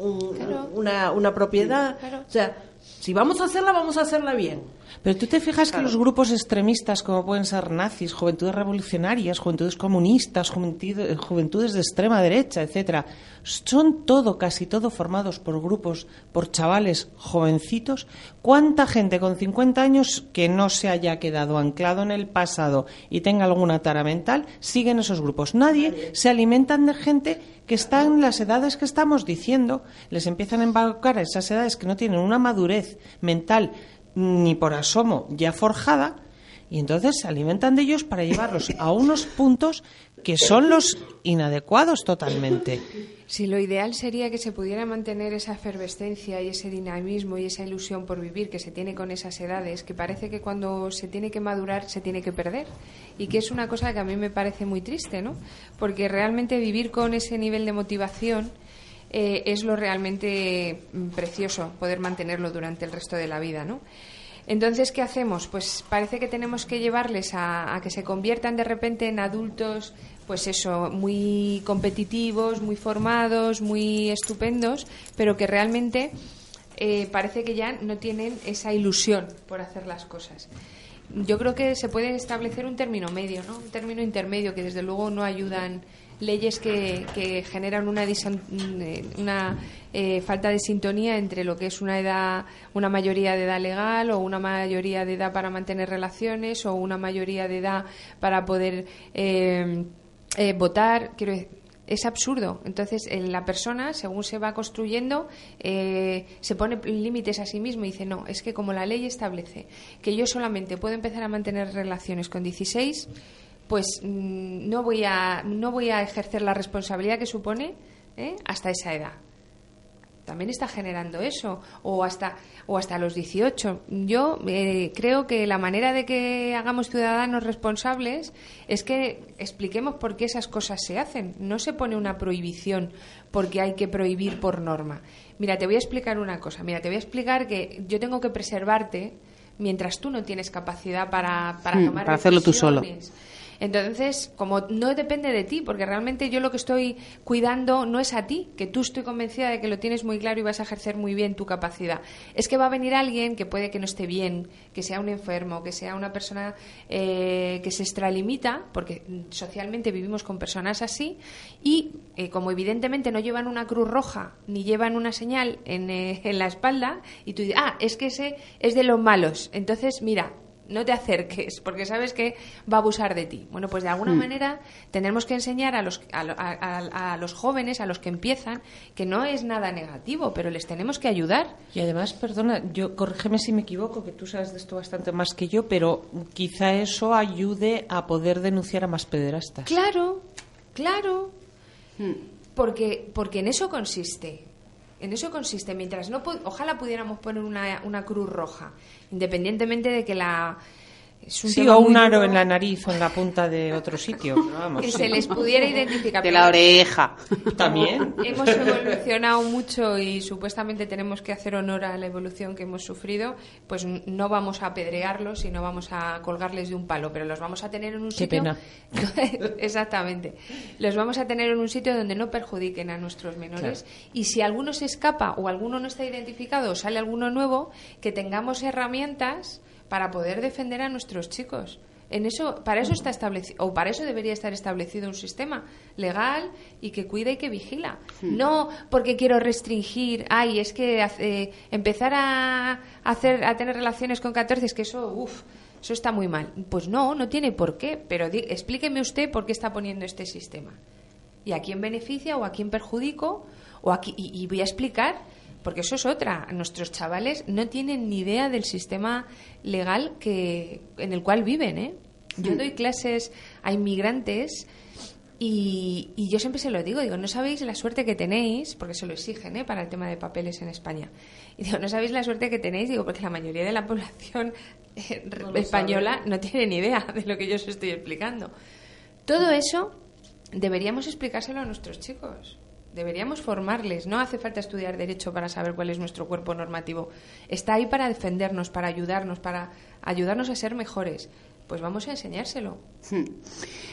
una, una propiedad. O sea, si vamos a hacerla, vamos a hacerla bien. Pero tú te fijas que los grupos extremistas, como pueden ser nazis, juventudes revolucionarias, juventudes comunistas, juventudes de extrema derecha, etcétera, son todo, casi todo formados por grupos, por chavales jovencitos. ¿Cuánta gente con 50 años que no se haya quedado anclado en el pasado y tenga alguna tara mental sigue en esos grupos? Nadie. Se alimentan de gente que está en las edades que estamos diciendo. Les empiezan a embarcar a esas edades que no tienen una madurez mental ni por asomo ya forjada y entonces se alimentan de ellos para llevarlos a unos puntos que son los inadecuados totalmente. Sí, lo ideal sería que se pudiera mantener esa efervescencia y ese dinamismo y esa ilusión por vivir que se tiene con esas edades, que parece que cuando se tiene que madurar se tiene que perder. Y que es una cosa que a mí me parece muy triste, ¿no? Porque realmente vivir con ese nivel de motivación eh, es lo realmente mm, precioso, poder mantenerlo durante el resto de la vida, ¿no? Entonces, ¿qué hacemos? Pues parece que tenemos que llevarles a, que se conviertan de repente en adultos, pues eso, muy competitivos, muy formados, muy estupendos, pero que realmente eh, parece que ya no tienen esa ilusión por hacer las cosas. Yo creo que se puede establecer un término medio, ¿no? Un término intermedio que desde luego no ayudan leyes que, que generan una, una eh, falta de sintonía entre lo que es una edad, una mayoría de edad legal o una mayoría de edad para mantener relaciones o una mayoría de edad para poder eh, eh, votar. Quiero es absurdo. Entonces, la persona, según se va construyendo, se pone límites a sí mismo y dice, no, es que como la ley establece que yo solamente puedo empezar a mantener relaciones con 16, pues mm, no voy a, no voy a ejercer la responsabilidad que supone ¿eh? hasta esa edad. También está generando eso, o hasta, o hasta los 18. Yo eh, creo que la manera de que hagamos ciudadanos responsables es que expliquemos por qué esas cosas se hacen. No se pone una prohibición porque hay que prohibir por norma. Mira, te voy a explicar una cosa. Mira, te voy a explicar que yo tengo que preservarte mientras tú no tienes capacidad para, para hmm, tomar para hacerlo tú solo. Entonces, como no depende de ti, porque realmente yo lo que estoy cuidando no es a ti, que tú estoy convencida de que lo tienes muy claro y vas a ejercer muy bien tu capacidad. Es que va a venir alguien que puede que no esté bien, que sea un enfermo, que sea una persona eh, que se extralimita, porque socialmente vivimos con personas así, y eh, como evidentemente no llevan una cruz roja ni llevan una señal en, eh, en la espalda, y tú dices, ah, es que ese es de los malos. Entonces, mira, no te acerques porque sabes que va a abusar de ti. Bueno, pues de alguna hmm. manera tendremos que enseñar a los, a, los jóvenes, a los que empiezan, que no es nada negativo, pero les tenemos que ayudar. Y además, perdona, yo corrígeme si me equivoco, que tú sabes de esto bastante más que yo, pero quizá eso ayude a poder denunciar a más pederastas. Claro, claro. Hmm. Porque, porque en eso consiste. En eso consiste. Mientras no, ojalá pudiéramos poner una, una cruz roja, independientemente de que la sí, o un aro en la nariz o en la punta de otro sitio. que se les pudiera identificar. De la oreja. También. Hemos evolucionado mucho y supuestamente tenemos que hacer honor a la evolución que hemos sufrido. Pues no vamos a apedrearlos y no vamos a colgarles de un palo, pero los vamos a tener en un sitio. Qué pena. *laughs* Exactamente. Los vamos a tener en un sitio donde no perjudiquen a nuestros menores. Y si alguno se escapa o alguno no está identificado o sale alguno nuevo, que tengamos herramientas para poder defender a nuestros chicos. En eso, para eso está establecido, o para eso debería estar establecido un sistema legal y que cuida y que vigila. No porque quiero restringir, ay, es que eh, empezar a hacer, a tener relaciones con 14 es que eso, uff, eso está muy mal. Pues no, no tiene por qué, pero explíqueme usted por qué está poniendo este sistema. ¿Y a quién beneficia o a quién perjudico? O aquí, y voy a explicar porque eso es otra. Nuestros chavales no tienen ni idea del sistema legal que, en el cual viven. ¿eh? Yo doy clases a inmigrantes y, yo siempre se lo digo, digo, no sabéis la suerte que tenéis, porque se lo exigen ¿eh? para el tema de papeles en España. Y digo, no sabéis la suerte que tenéis, digo, porque la mayoría de la población eh, española no tiene ni idea de lo que yo os estoy explicando. Todo eso deberíamos explicárselo a nuestros chicos. Deberíamos formarles. No hace falta estudiar derecho para saber cuál es nuestro cuerpo normativo. Está ahí para defendernos, para ayudarnos, para ayudarnos a ser mejores. Pues vamos a enseñárselo. Hmm.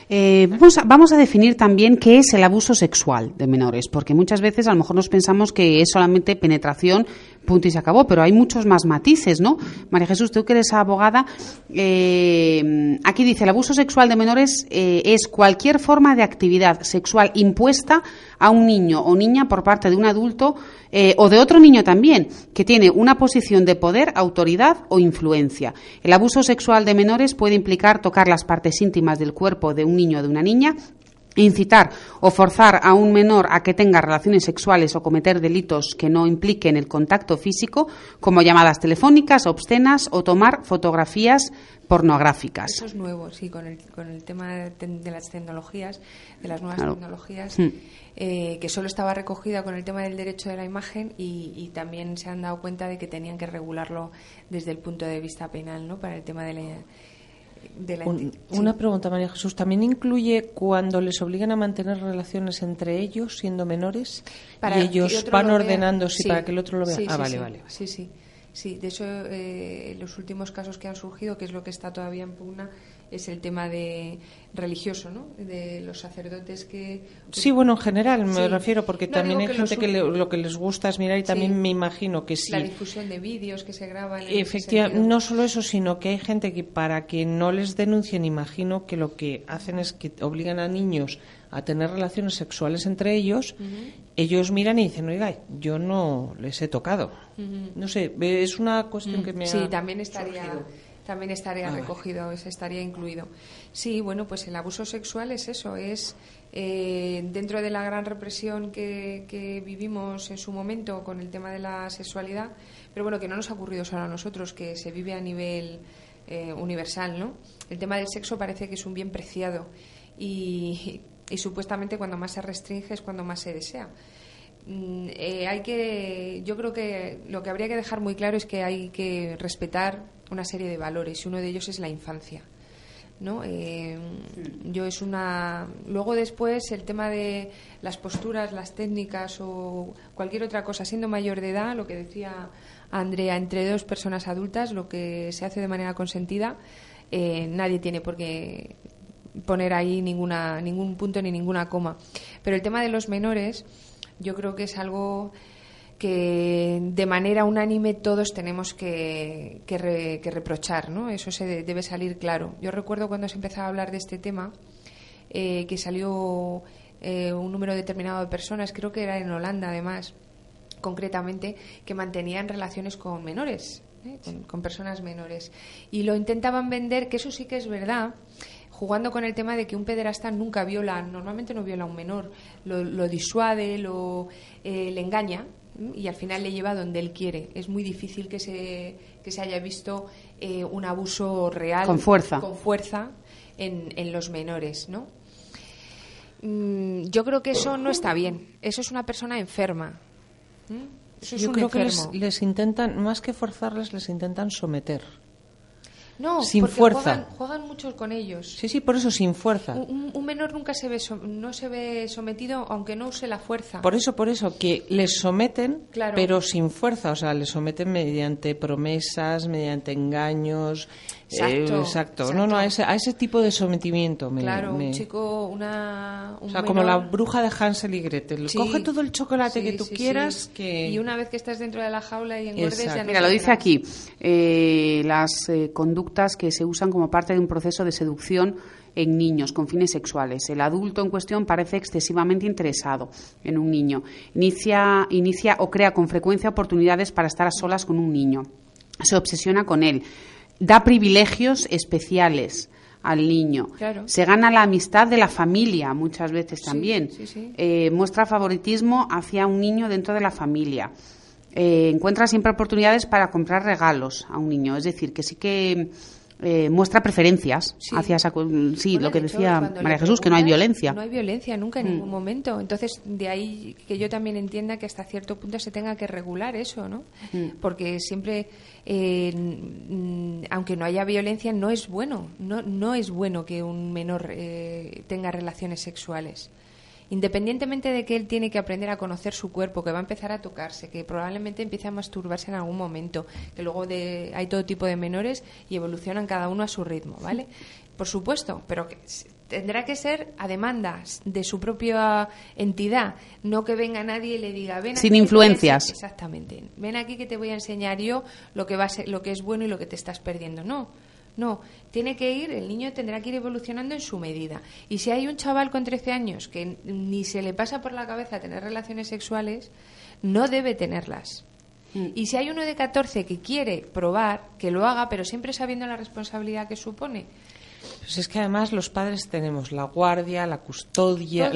Eh, vamos, a, definir también qué es el abuso sexual de menores, porque muchas veces a lo mejor nos pensamos que es solamente penetración, punto y se acabó, pero hay muchos más matices, ¿no? María Jesús, tú que eres abogada, eh, aquí dice, el abuso sexual de menores eh, es cualquier forma de actividad sexual impuesta a un niño o niña por parte de un adulto eh, o de otro niño también, que tiene una posición de poder, autoridad o influencia. El abuso sexual de menores puede implicar tocar las partes íntimas del cuerpo de un niño o de una niña, incitar o forzar a un menor a que tenga relaciones sexuales o cometer delitos que no impliquen el contacto físico, como llamadas telefónicas, obscenas o tomar fotografías pornográficas. Eso es nuevo, sí, con el, con el tema de, las tecnologías, de las nuevas tecnologías, hmm. eh, que solo estaba recogida con el tema del derecho de la imagen y, y, también se han dado cuenta de que tenían que regularlo desde el punto de vista penal, ¿no? Para el tema de la una pregunta, María Jesús. ¿También incluye cuando les obligan a mantener relaciones entre ellos, siendo menores, y ellos van ordenando para que el otro lo vea? ah, vale, vale, Sí, sí. Sí, de hecho, eh, los últimos casos que han surgido, que es lo que está todavía en pugna, es el tema de religioso, ¿no? De los sacerdotes que... Sí, bueno, en general me refiero, porque también hay gente que lo que les gusta es mirar y también me imagino que sí. La difusión de vídeos que se graban. Efectivamente, no solo eso, sino que hay gente que para que no les denuncien, imagino que lo que hacen es que obligan a niños a tener relaciones sexuales entre ellos, ellos miran y dicen, oiga, yo no les he tocado. No sé, es una cuestión que me sí, también estaría también estaría ah, recogido, estaría incluido. Sí, bueno, pues el abuso sexual es eso, es eh, dentro de la gran represión que, vivimos en su momento con el tema de la sexualidad, pero bueno, que no nos ha ocurrido solo a nosotros, que se vive a nivel eh, universal, ¿no? El tema del sexo parece que es un bien preciado y, y supuestamente cuando más se restringe es cuando más se desea. Mm, eh, hay que, yo creo que lo que habría que dejar muy claro es que hay que respetar una serie de valores y uno de ellos es la infancia. ¿no? Eh, yo es una. Luego, después, el tema de las posturas, las técnicas o cualquier otra cosa, siendo mayor de edad, lo que decía Andrea, entre dos personas adultas, lo que se hace de manera consentida, eh, nadie tiene por qué poner ahí ninguna, ningún punto ni ninguna coma. Pero el tema de los menores yo creo que es algo que de manera unánime todos tenemos que, reprochar, ¿no? Eso se debe salir claro. Yo recuerdo cuando se empezaba a hablar de este tema eh, que salió eh, un número determinado de personas, creo que era en Holanda además, concretamente, que mantenían relaciones con menores, ¿eh? con, personas menores. Y lo intentaban vender, que eso sí que es verdad, jugando con el tema de que un pederasta nunca viola, normalmente no viola a un menor, lo, disuade, lo, eh, le engaña y al final le lleva donde él quiere. Es muy difícil que se, que se haya visto eh, un abuso real. Con fuerza. Con fuerza en, en los menores, ¿no? Mm, yo creo que eso no está bien. Eso es una persona enferma. Eso es Yo creo que les, intentan, más que forzarles, les intentan someter. No, sin fuerza. Juegan, mucho con ellos. Sí, sí, por eso sin fuerza. Un, menor nunca se ve no se ve sometido aunque no use la fuerza. Por eso, por eso que les someten, pero sin fuerza, o sea, les someten mediante promesas, mediante engaños. Exacto. Eh, exacto. No, no, a ese, a ese tipo de sometimiento. Me, claro, un chico, una. o sea, como la bruja de Hansel y Gretel. Coge todo el chocolate que tú quieras. Que... Y una vez que estás dentro de la jaula y engordes, ya no Mira, lo dice aquí. Eh, las eh, conductas que se usan como parte de un proceso de seducción en niños con fines sexuales. El adulto en cuestión parece excesivamente interesado en un niño. Inicia, inicia o crea con frecuencia oportunidades para estar a solas con un niño. Se obsesiona con él. Da privilegios especiales al niño. Se gana la amistad de la familia muchas veces también. Eh, muestra favoritismo hacia un niño dentro de la familia. Eh, encuentra siempre oportunidades para comprar regalos a un niño. Es decir, que sí que eh, muestra preferencias hacia esa. Sí, lo que decía María Jesús, que no hay violencia. No hay violencia nunca en mm. ningún momento. Entonces, de ahí que yo también entienda que hasta cierto punto se tenga que regular eso, ¿no? Mm. Porque siempre, eh, aunque no haya violencia, no es bueno. No, no es bueno que un menor tenga relaciones sexuales independientemente de que él tiene que aprender a conocer su cuerpo, que va a empezar a tocarse, que probablemente empiece a masturbarse en algún momento, que luego de, hay todo tipo de menores y evolucionan cada uno a su ritmo, ¿vale? por supuesto, pero que tendrá que ser a demanda de su propia entidad, no que venga nadie y le diga, ven sin influencias. Exactamente. Ven aquí que te voy a enseñar yo lo que va lo que es bueno y lo que te estás perdiendo. No. No, tiene que ir, el niño tendrá que ir evolucionando en su medida. Y si hay un chaval con 13 años que ni se le pasa por la cabeza tener relaciones sexuales, no debe tenerlas. Mm. Y si hay uno de 14 que quiere probar, que lo haga, pero siempre sabiendo la responsabilidad que supone. Pues es que además los padres tenemos la guardia, la custodia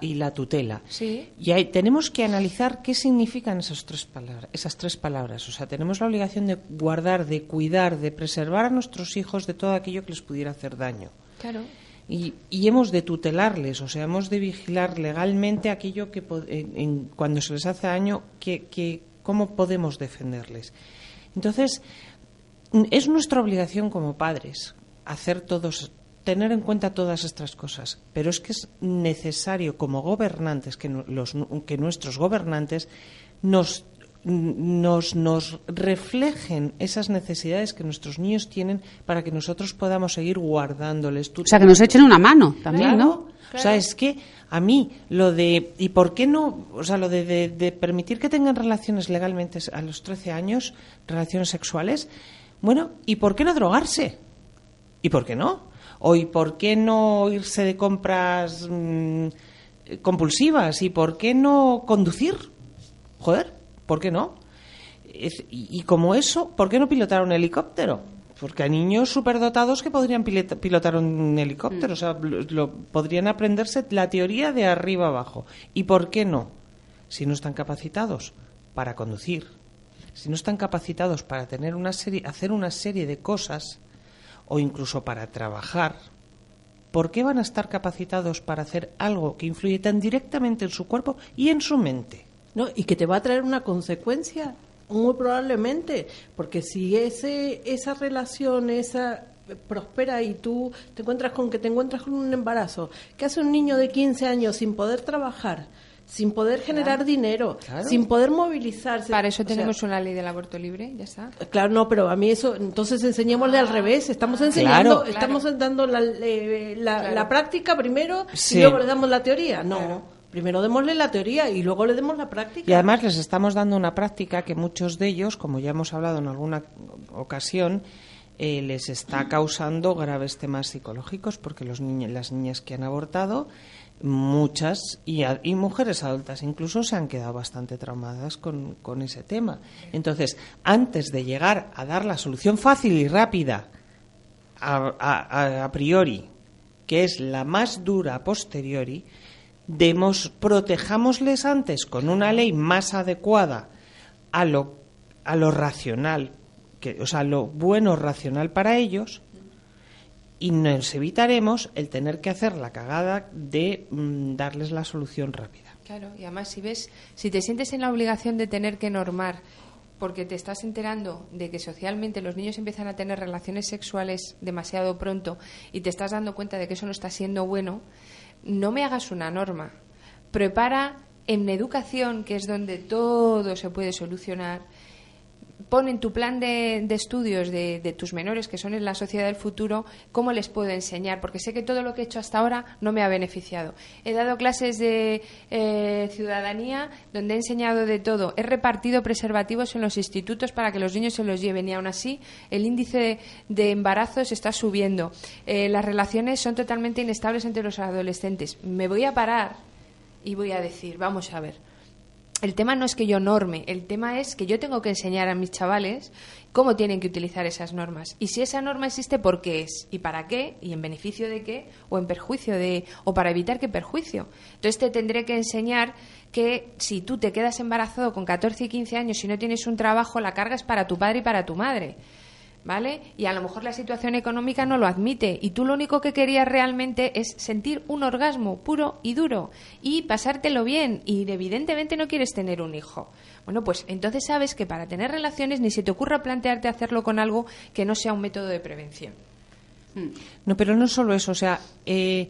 y la tutela. Sí. Y hay, tenemos que analizar qué significan esas tres, palabras, esas tres palabras. O sea, tenemos la obligación de guardar, de cuidar, de preservar a nuestros hijos de todo aquello que les pudiera hacer daño. Claro. Y, hemos de tutelarles, o sea, hemos de vigilar legalmente aquello que en, cuando se les hace daño, que, que, cómo podemos defenderles. Entonces, es nuestra obligación como padres hacer todos tener en cuenta todas estas cosas, pero es que es necesario como gobernantes que, los, que nuestros gobernantes nos, nos, nos reflejen esas necesidades que nuestros niños tienen para que nosotros podamos seguir guardándoles. O sea, que nos echen una mano también, ¿no? O sea, es que a mí lo de y por qué no, o sea, lo de, de permitir que tengan relaciones legalmente a los 13 años, relaciones sexuales, bueno, ¿y por qué no drogarse? ¿Y por qué no? ¿O y por qué no irse de compras mm, compulsivas? ¿Y por qué no conducir? Joder, ¿por qué no? y, como eso, ¿por qué no pilotar un helicóptero? Porque hay niños superdotados que podrían pilotar un helicóptero, o sea, lo, podrían aprenderse la teoría de arriba abajo. ¿Y por qué no? Si no están capacitados para conducir, si no están capacitados para tener una serie, hacer una serie de cosas, o incluso para trabajar, ¿por qué van a estar capacitados para hacer algo que influye tan directamente en su cuerpo y en su mente? No, y que te va a traer una consecuencia, muy probablemente, porque si ese, esa relación, esa prospera y tú te encuentras con que te encuentras con un embarazo, ¿qué hace un niño de 15 años sin poder trabajar? Sin poder generar dinero, sin poder movilizarse. Para eso tenemos una ley del aborto libre, ya está. Claro, no, pero a mí eso, entonces enseñémosle al revés, estamos enseñando, estamos dando la, la, práctica primero y luego le damos la teoría. No. Primero démosle la teoría y luego le demos la práctica. Y además les estamos dando una práctica que muchos de ellos, como ya hemos hablado en alguna ocasión, eh, les está causando graves temas psicológicos porque los niños, las niñas que han abortado muchas y, mujeres adultas incluso se han quedado bastante traumadas con, ese tema. Entonces, antes de llegar a dar la solución fácil y rápida a, priori, que es la más dura a posteriori, demos, protejámosles antes con una ley más adecuada a lo, a lo racional, que, o sea, lo bueno racional para ellos, y nos evitaremos el tener que hacer la cagada de mm, darles la solución rápida. Claro, y además si ves, si te sientes en la obligación de tener que normar porque te estás enterando de que socialmente los niños empiezan a tener relaciones sexuales demasiado pronto y te estás dando cuenta de que eso no está siendo bueno, no me hagas una norma. Prepara en educación, que es donde todo se puede solucionar, pon en tu plan de, estudios de, tus menores, que son en la sociedad del futuro, cómo les puedo enseñar, porque sé que todo lo que he hecho hasta ahora no me ha beneficiado. He dado clases de eh, ciudadanía donde he enseñado de todo. He repartido preservativos en los institutos para que los niños se los lleven y aún así el índice de, embarazos está subiendo. Eh, las relaciones son totalmente inestables entre los adolescentes. Me voy a parar y voy a decir, vamos a ver el tema no es que yo norme, el tema es que yo tengo que enseñar a mis chavales cómo tienen que utilizar esas normas. Y si esa norma existe, ¿por qué es? ¿Y para qué? ¿Y en beneficio de qué? ¿O en perjuicio de.? ¿O para evitar qué perjuicio? Entonces te tendré que enseñar que si tú te quedas embarazado con 14 y 15 años y no tienes un trabajo, la carga es para tu padre y para tu madre. ¿Vale? Y a lo mejor la situación económica no lo admite y tú lo único que querías realmente es sentir un orgasmo puro y duro y pasártelo bien y evidentemente no quieres tener un hijo. Bueno, pues entonces sabes que para tener relaciones ni se te ocurra plantearte hacerlo con algo que no sea un método de prevención. No, pero no solo eso, o sea, eh,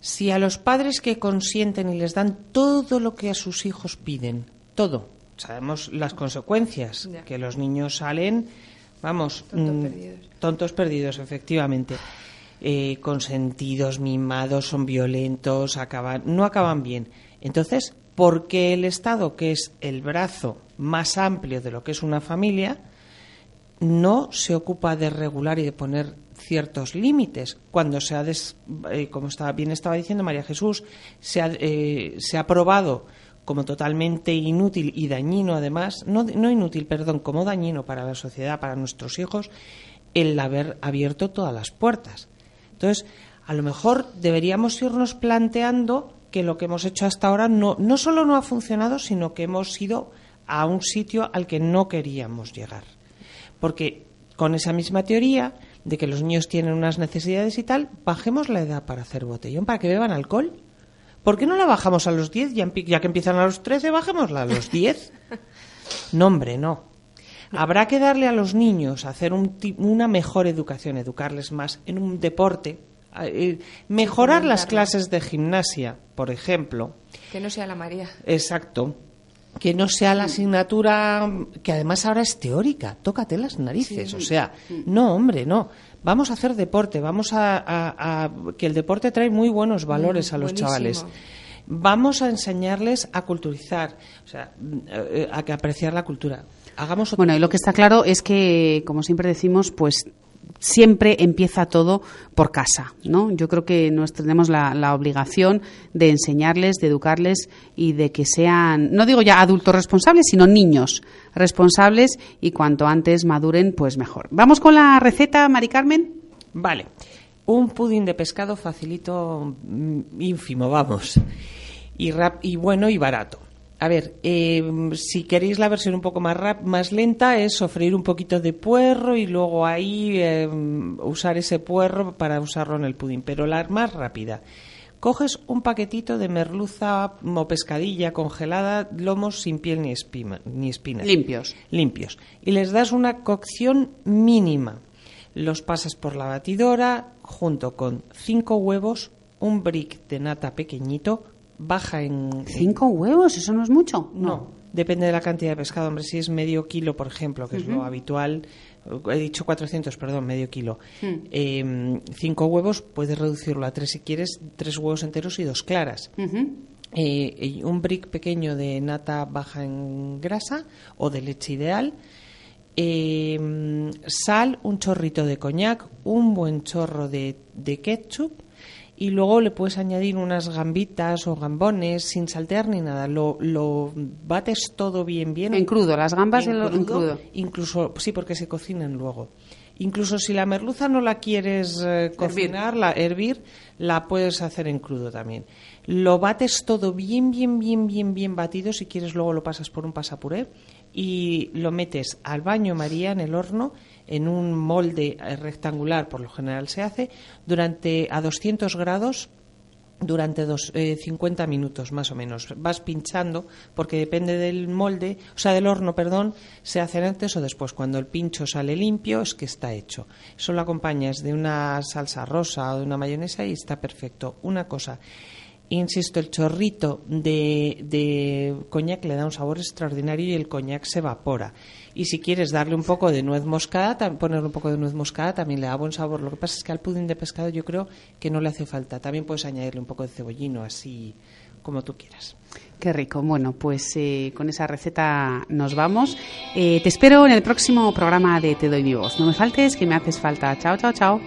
si a los padres que consienten y les dan todo lo que a sus hijos piden, todo, sabemos las consecuencias, que los niños salen Vamos, tontos, mm, perdidos. tontos perdidos, efectivamente. eh, consentidos, mimados, son violentos, acaban, no acaban bien. Entonces, ¿por qué el Estado, que es el brazo más amplio de lo que es una familia, no se ocupa de regular y de poner ciertos límites. Cuando se ha, eh, como estaba, bien estaba diciendo María Jesús, se ha, eh, se ha probado como totalmente inútil y dañino, además, no, no inútil, perdón, como dañino para la sociedad, para nuestros hijos, el haber abierto todas las puertas. Entonces, a lo mejor deberíamos irnos planteando que lo que hemos hecho hasta ahora no, no solo no ha funcionado, sino que hemos ido a un sitio al que no queríamos llegar. Porque con esa misma teoría de que los niños tienen unas necesidades y tal, bajemos la edad para hacer botellón, para que beban alcohol. ¿Por qué no la bajamos a los 10? Ya, ya que empiezan a los 13, bajémosla a los 10. No, hombre, no. Habrá que darle a los niños hacer una mejor educación, educarles más en un deporte, eh, mejorar las clases de gimnasia, por ejemplo. Que no sea la María. Exacto que no sea la asignatura que además ahora es teórica, tócate las narices, o sea, no, hombre, no. Vamos a hacer deporte, vamos a, que el deporte trae muy buenos valores a los chavales. Vamos a enseñarles a culturizar, o sea, eh, a que apreciar la cultura. Hagamos bueno, y lo que está claro es que, como siempre decimos, pues siempre empieza todo por casa, ¿no? Yo creo que nos tenemos la, obligación de enseñarles, de educarles y de que sean, no digo ya adultos responsables, sino niños responsables y cuanto antes maduren, pues mejor. Vamos con la receta, Mari Carmen. Vale. Un pudín de pescado facilito, mm, ínfimo, vamos. Y, y bueno y barato. A ver, eh, si queréis la versión un poco más, más lenta, es sofreír un poquito de puerro y luego ahí eh, usar ese puerro para usarlo en el pudín. Pero la más rápida. Coges un paquetito de merluza o pescadilla congelada, lomos sin piel ni, ni espinas. Limpios. Limpios. Y les das una cocción mínima. Los pasas por la batidora junto con cinco huevos, un brick de nata pequeñito, baja en... ¿Cinco huevos? ¿Eso no es mucho? No. Depende de la cantidad de pescado. Hombre, si es medio kilo, por ejemplo, que es lo habitual, he dicho 400, perdón, medio kilo. Hmm. Em, cinco huevos, puedes reducirlo a tres si quieres, tres huevos enteros y dos claras. Eh, un brick pequeño de nata baja en grasa o de leche ideal. Em, sal, un chorrito de coñac, un buen chorro de, de ketchup y luego le puedes añadir unas gambitas o gambones sin saltear ni nada. Lo, lo bates todo bien, bien. En crudo, las gambas en, crudo, Incluso, sí, porque se cocinan luego. Incluso si la merluza no la quieres eh, cocinar, la hervir, la puedes hacer en crudo también. Lo bates todo bien, bien, bien, bien, bien batido. Si quieres, luego lo pasas por un pasapuré y lo metes al baño María en el horno en un molde eh, rectangular, por lo general se hace, durante a 200 grados durante dos, 50 eh, minutos más o menos. Vas pinchando porque depende del molde, o sea, del horno, perdón, se hace antes o después. Cuando el pincho sale limpio es que está hecho. Eso lo acompañas de una salsa rosa o de una mayonesa y está perfecto. Una cosa, insisto, el chorrito de, de coñac le da un sabor extraordinario y el coñac se evapora. Y si quieres darle un poco de nuez moscada, ponerle un poco de nuez moscada también le da buen sabor. Lo que pasa es que al pudín de pescado yo creo que no le hace falta. También puedes añadirle un poco de cebollino, así como tú quieras. Qué rico. Bueno, pues eh, con esa receta nos vamos. Eh, te espero en el próximo programa de Te doy mi voz. No me faltes, que me haces falta. Chao, chao, chao.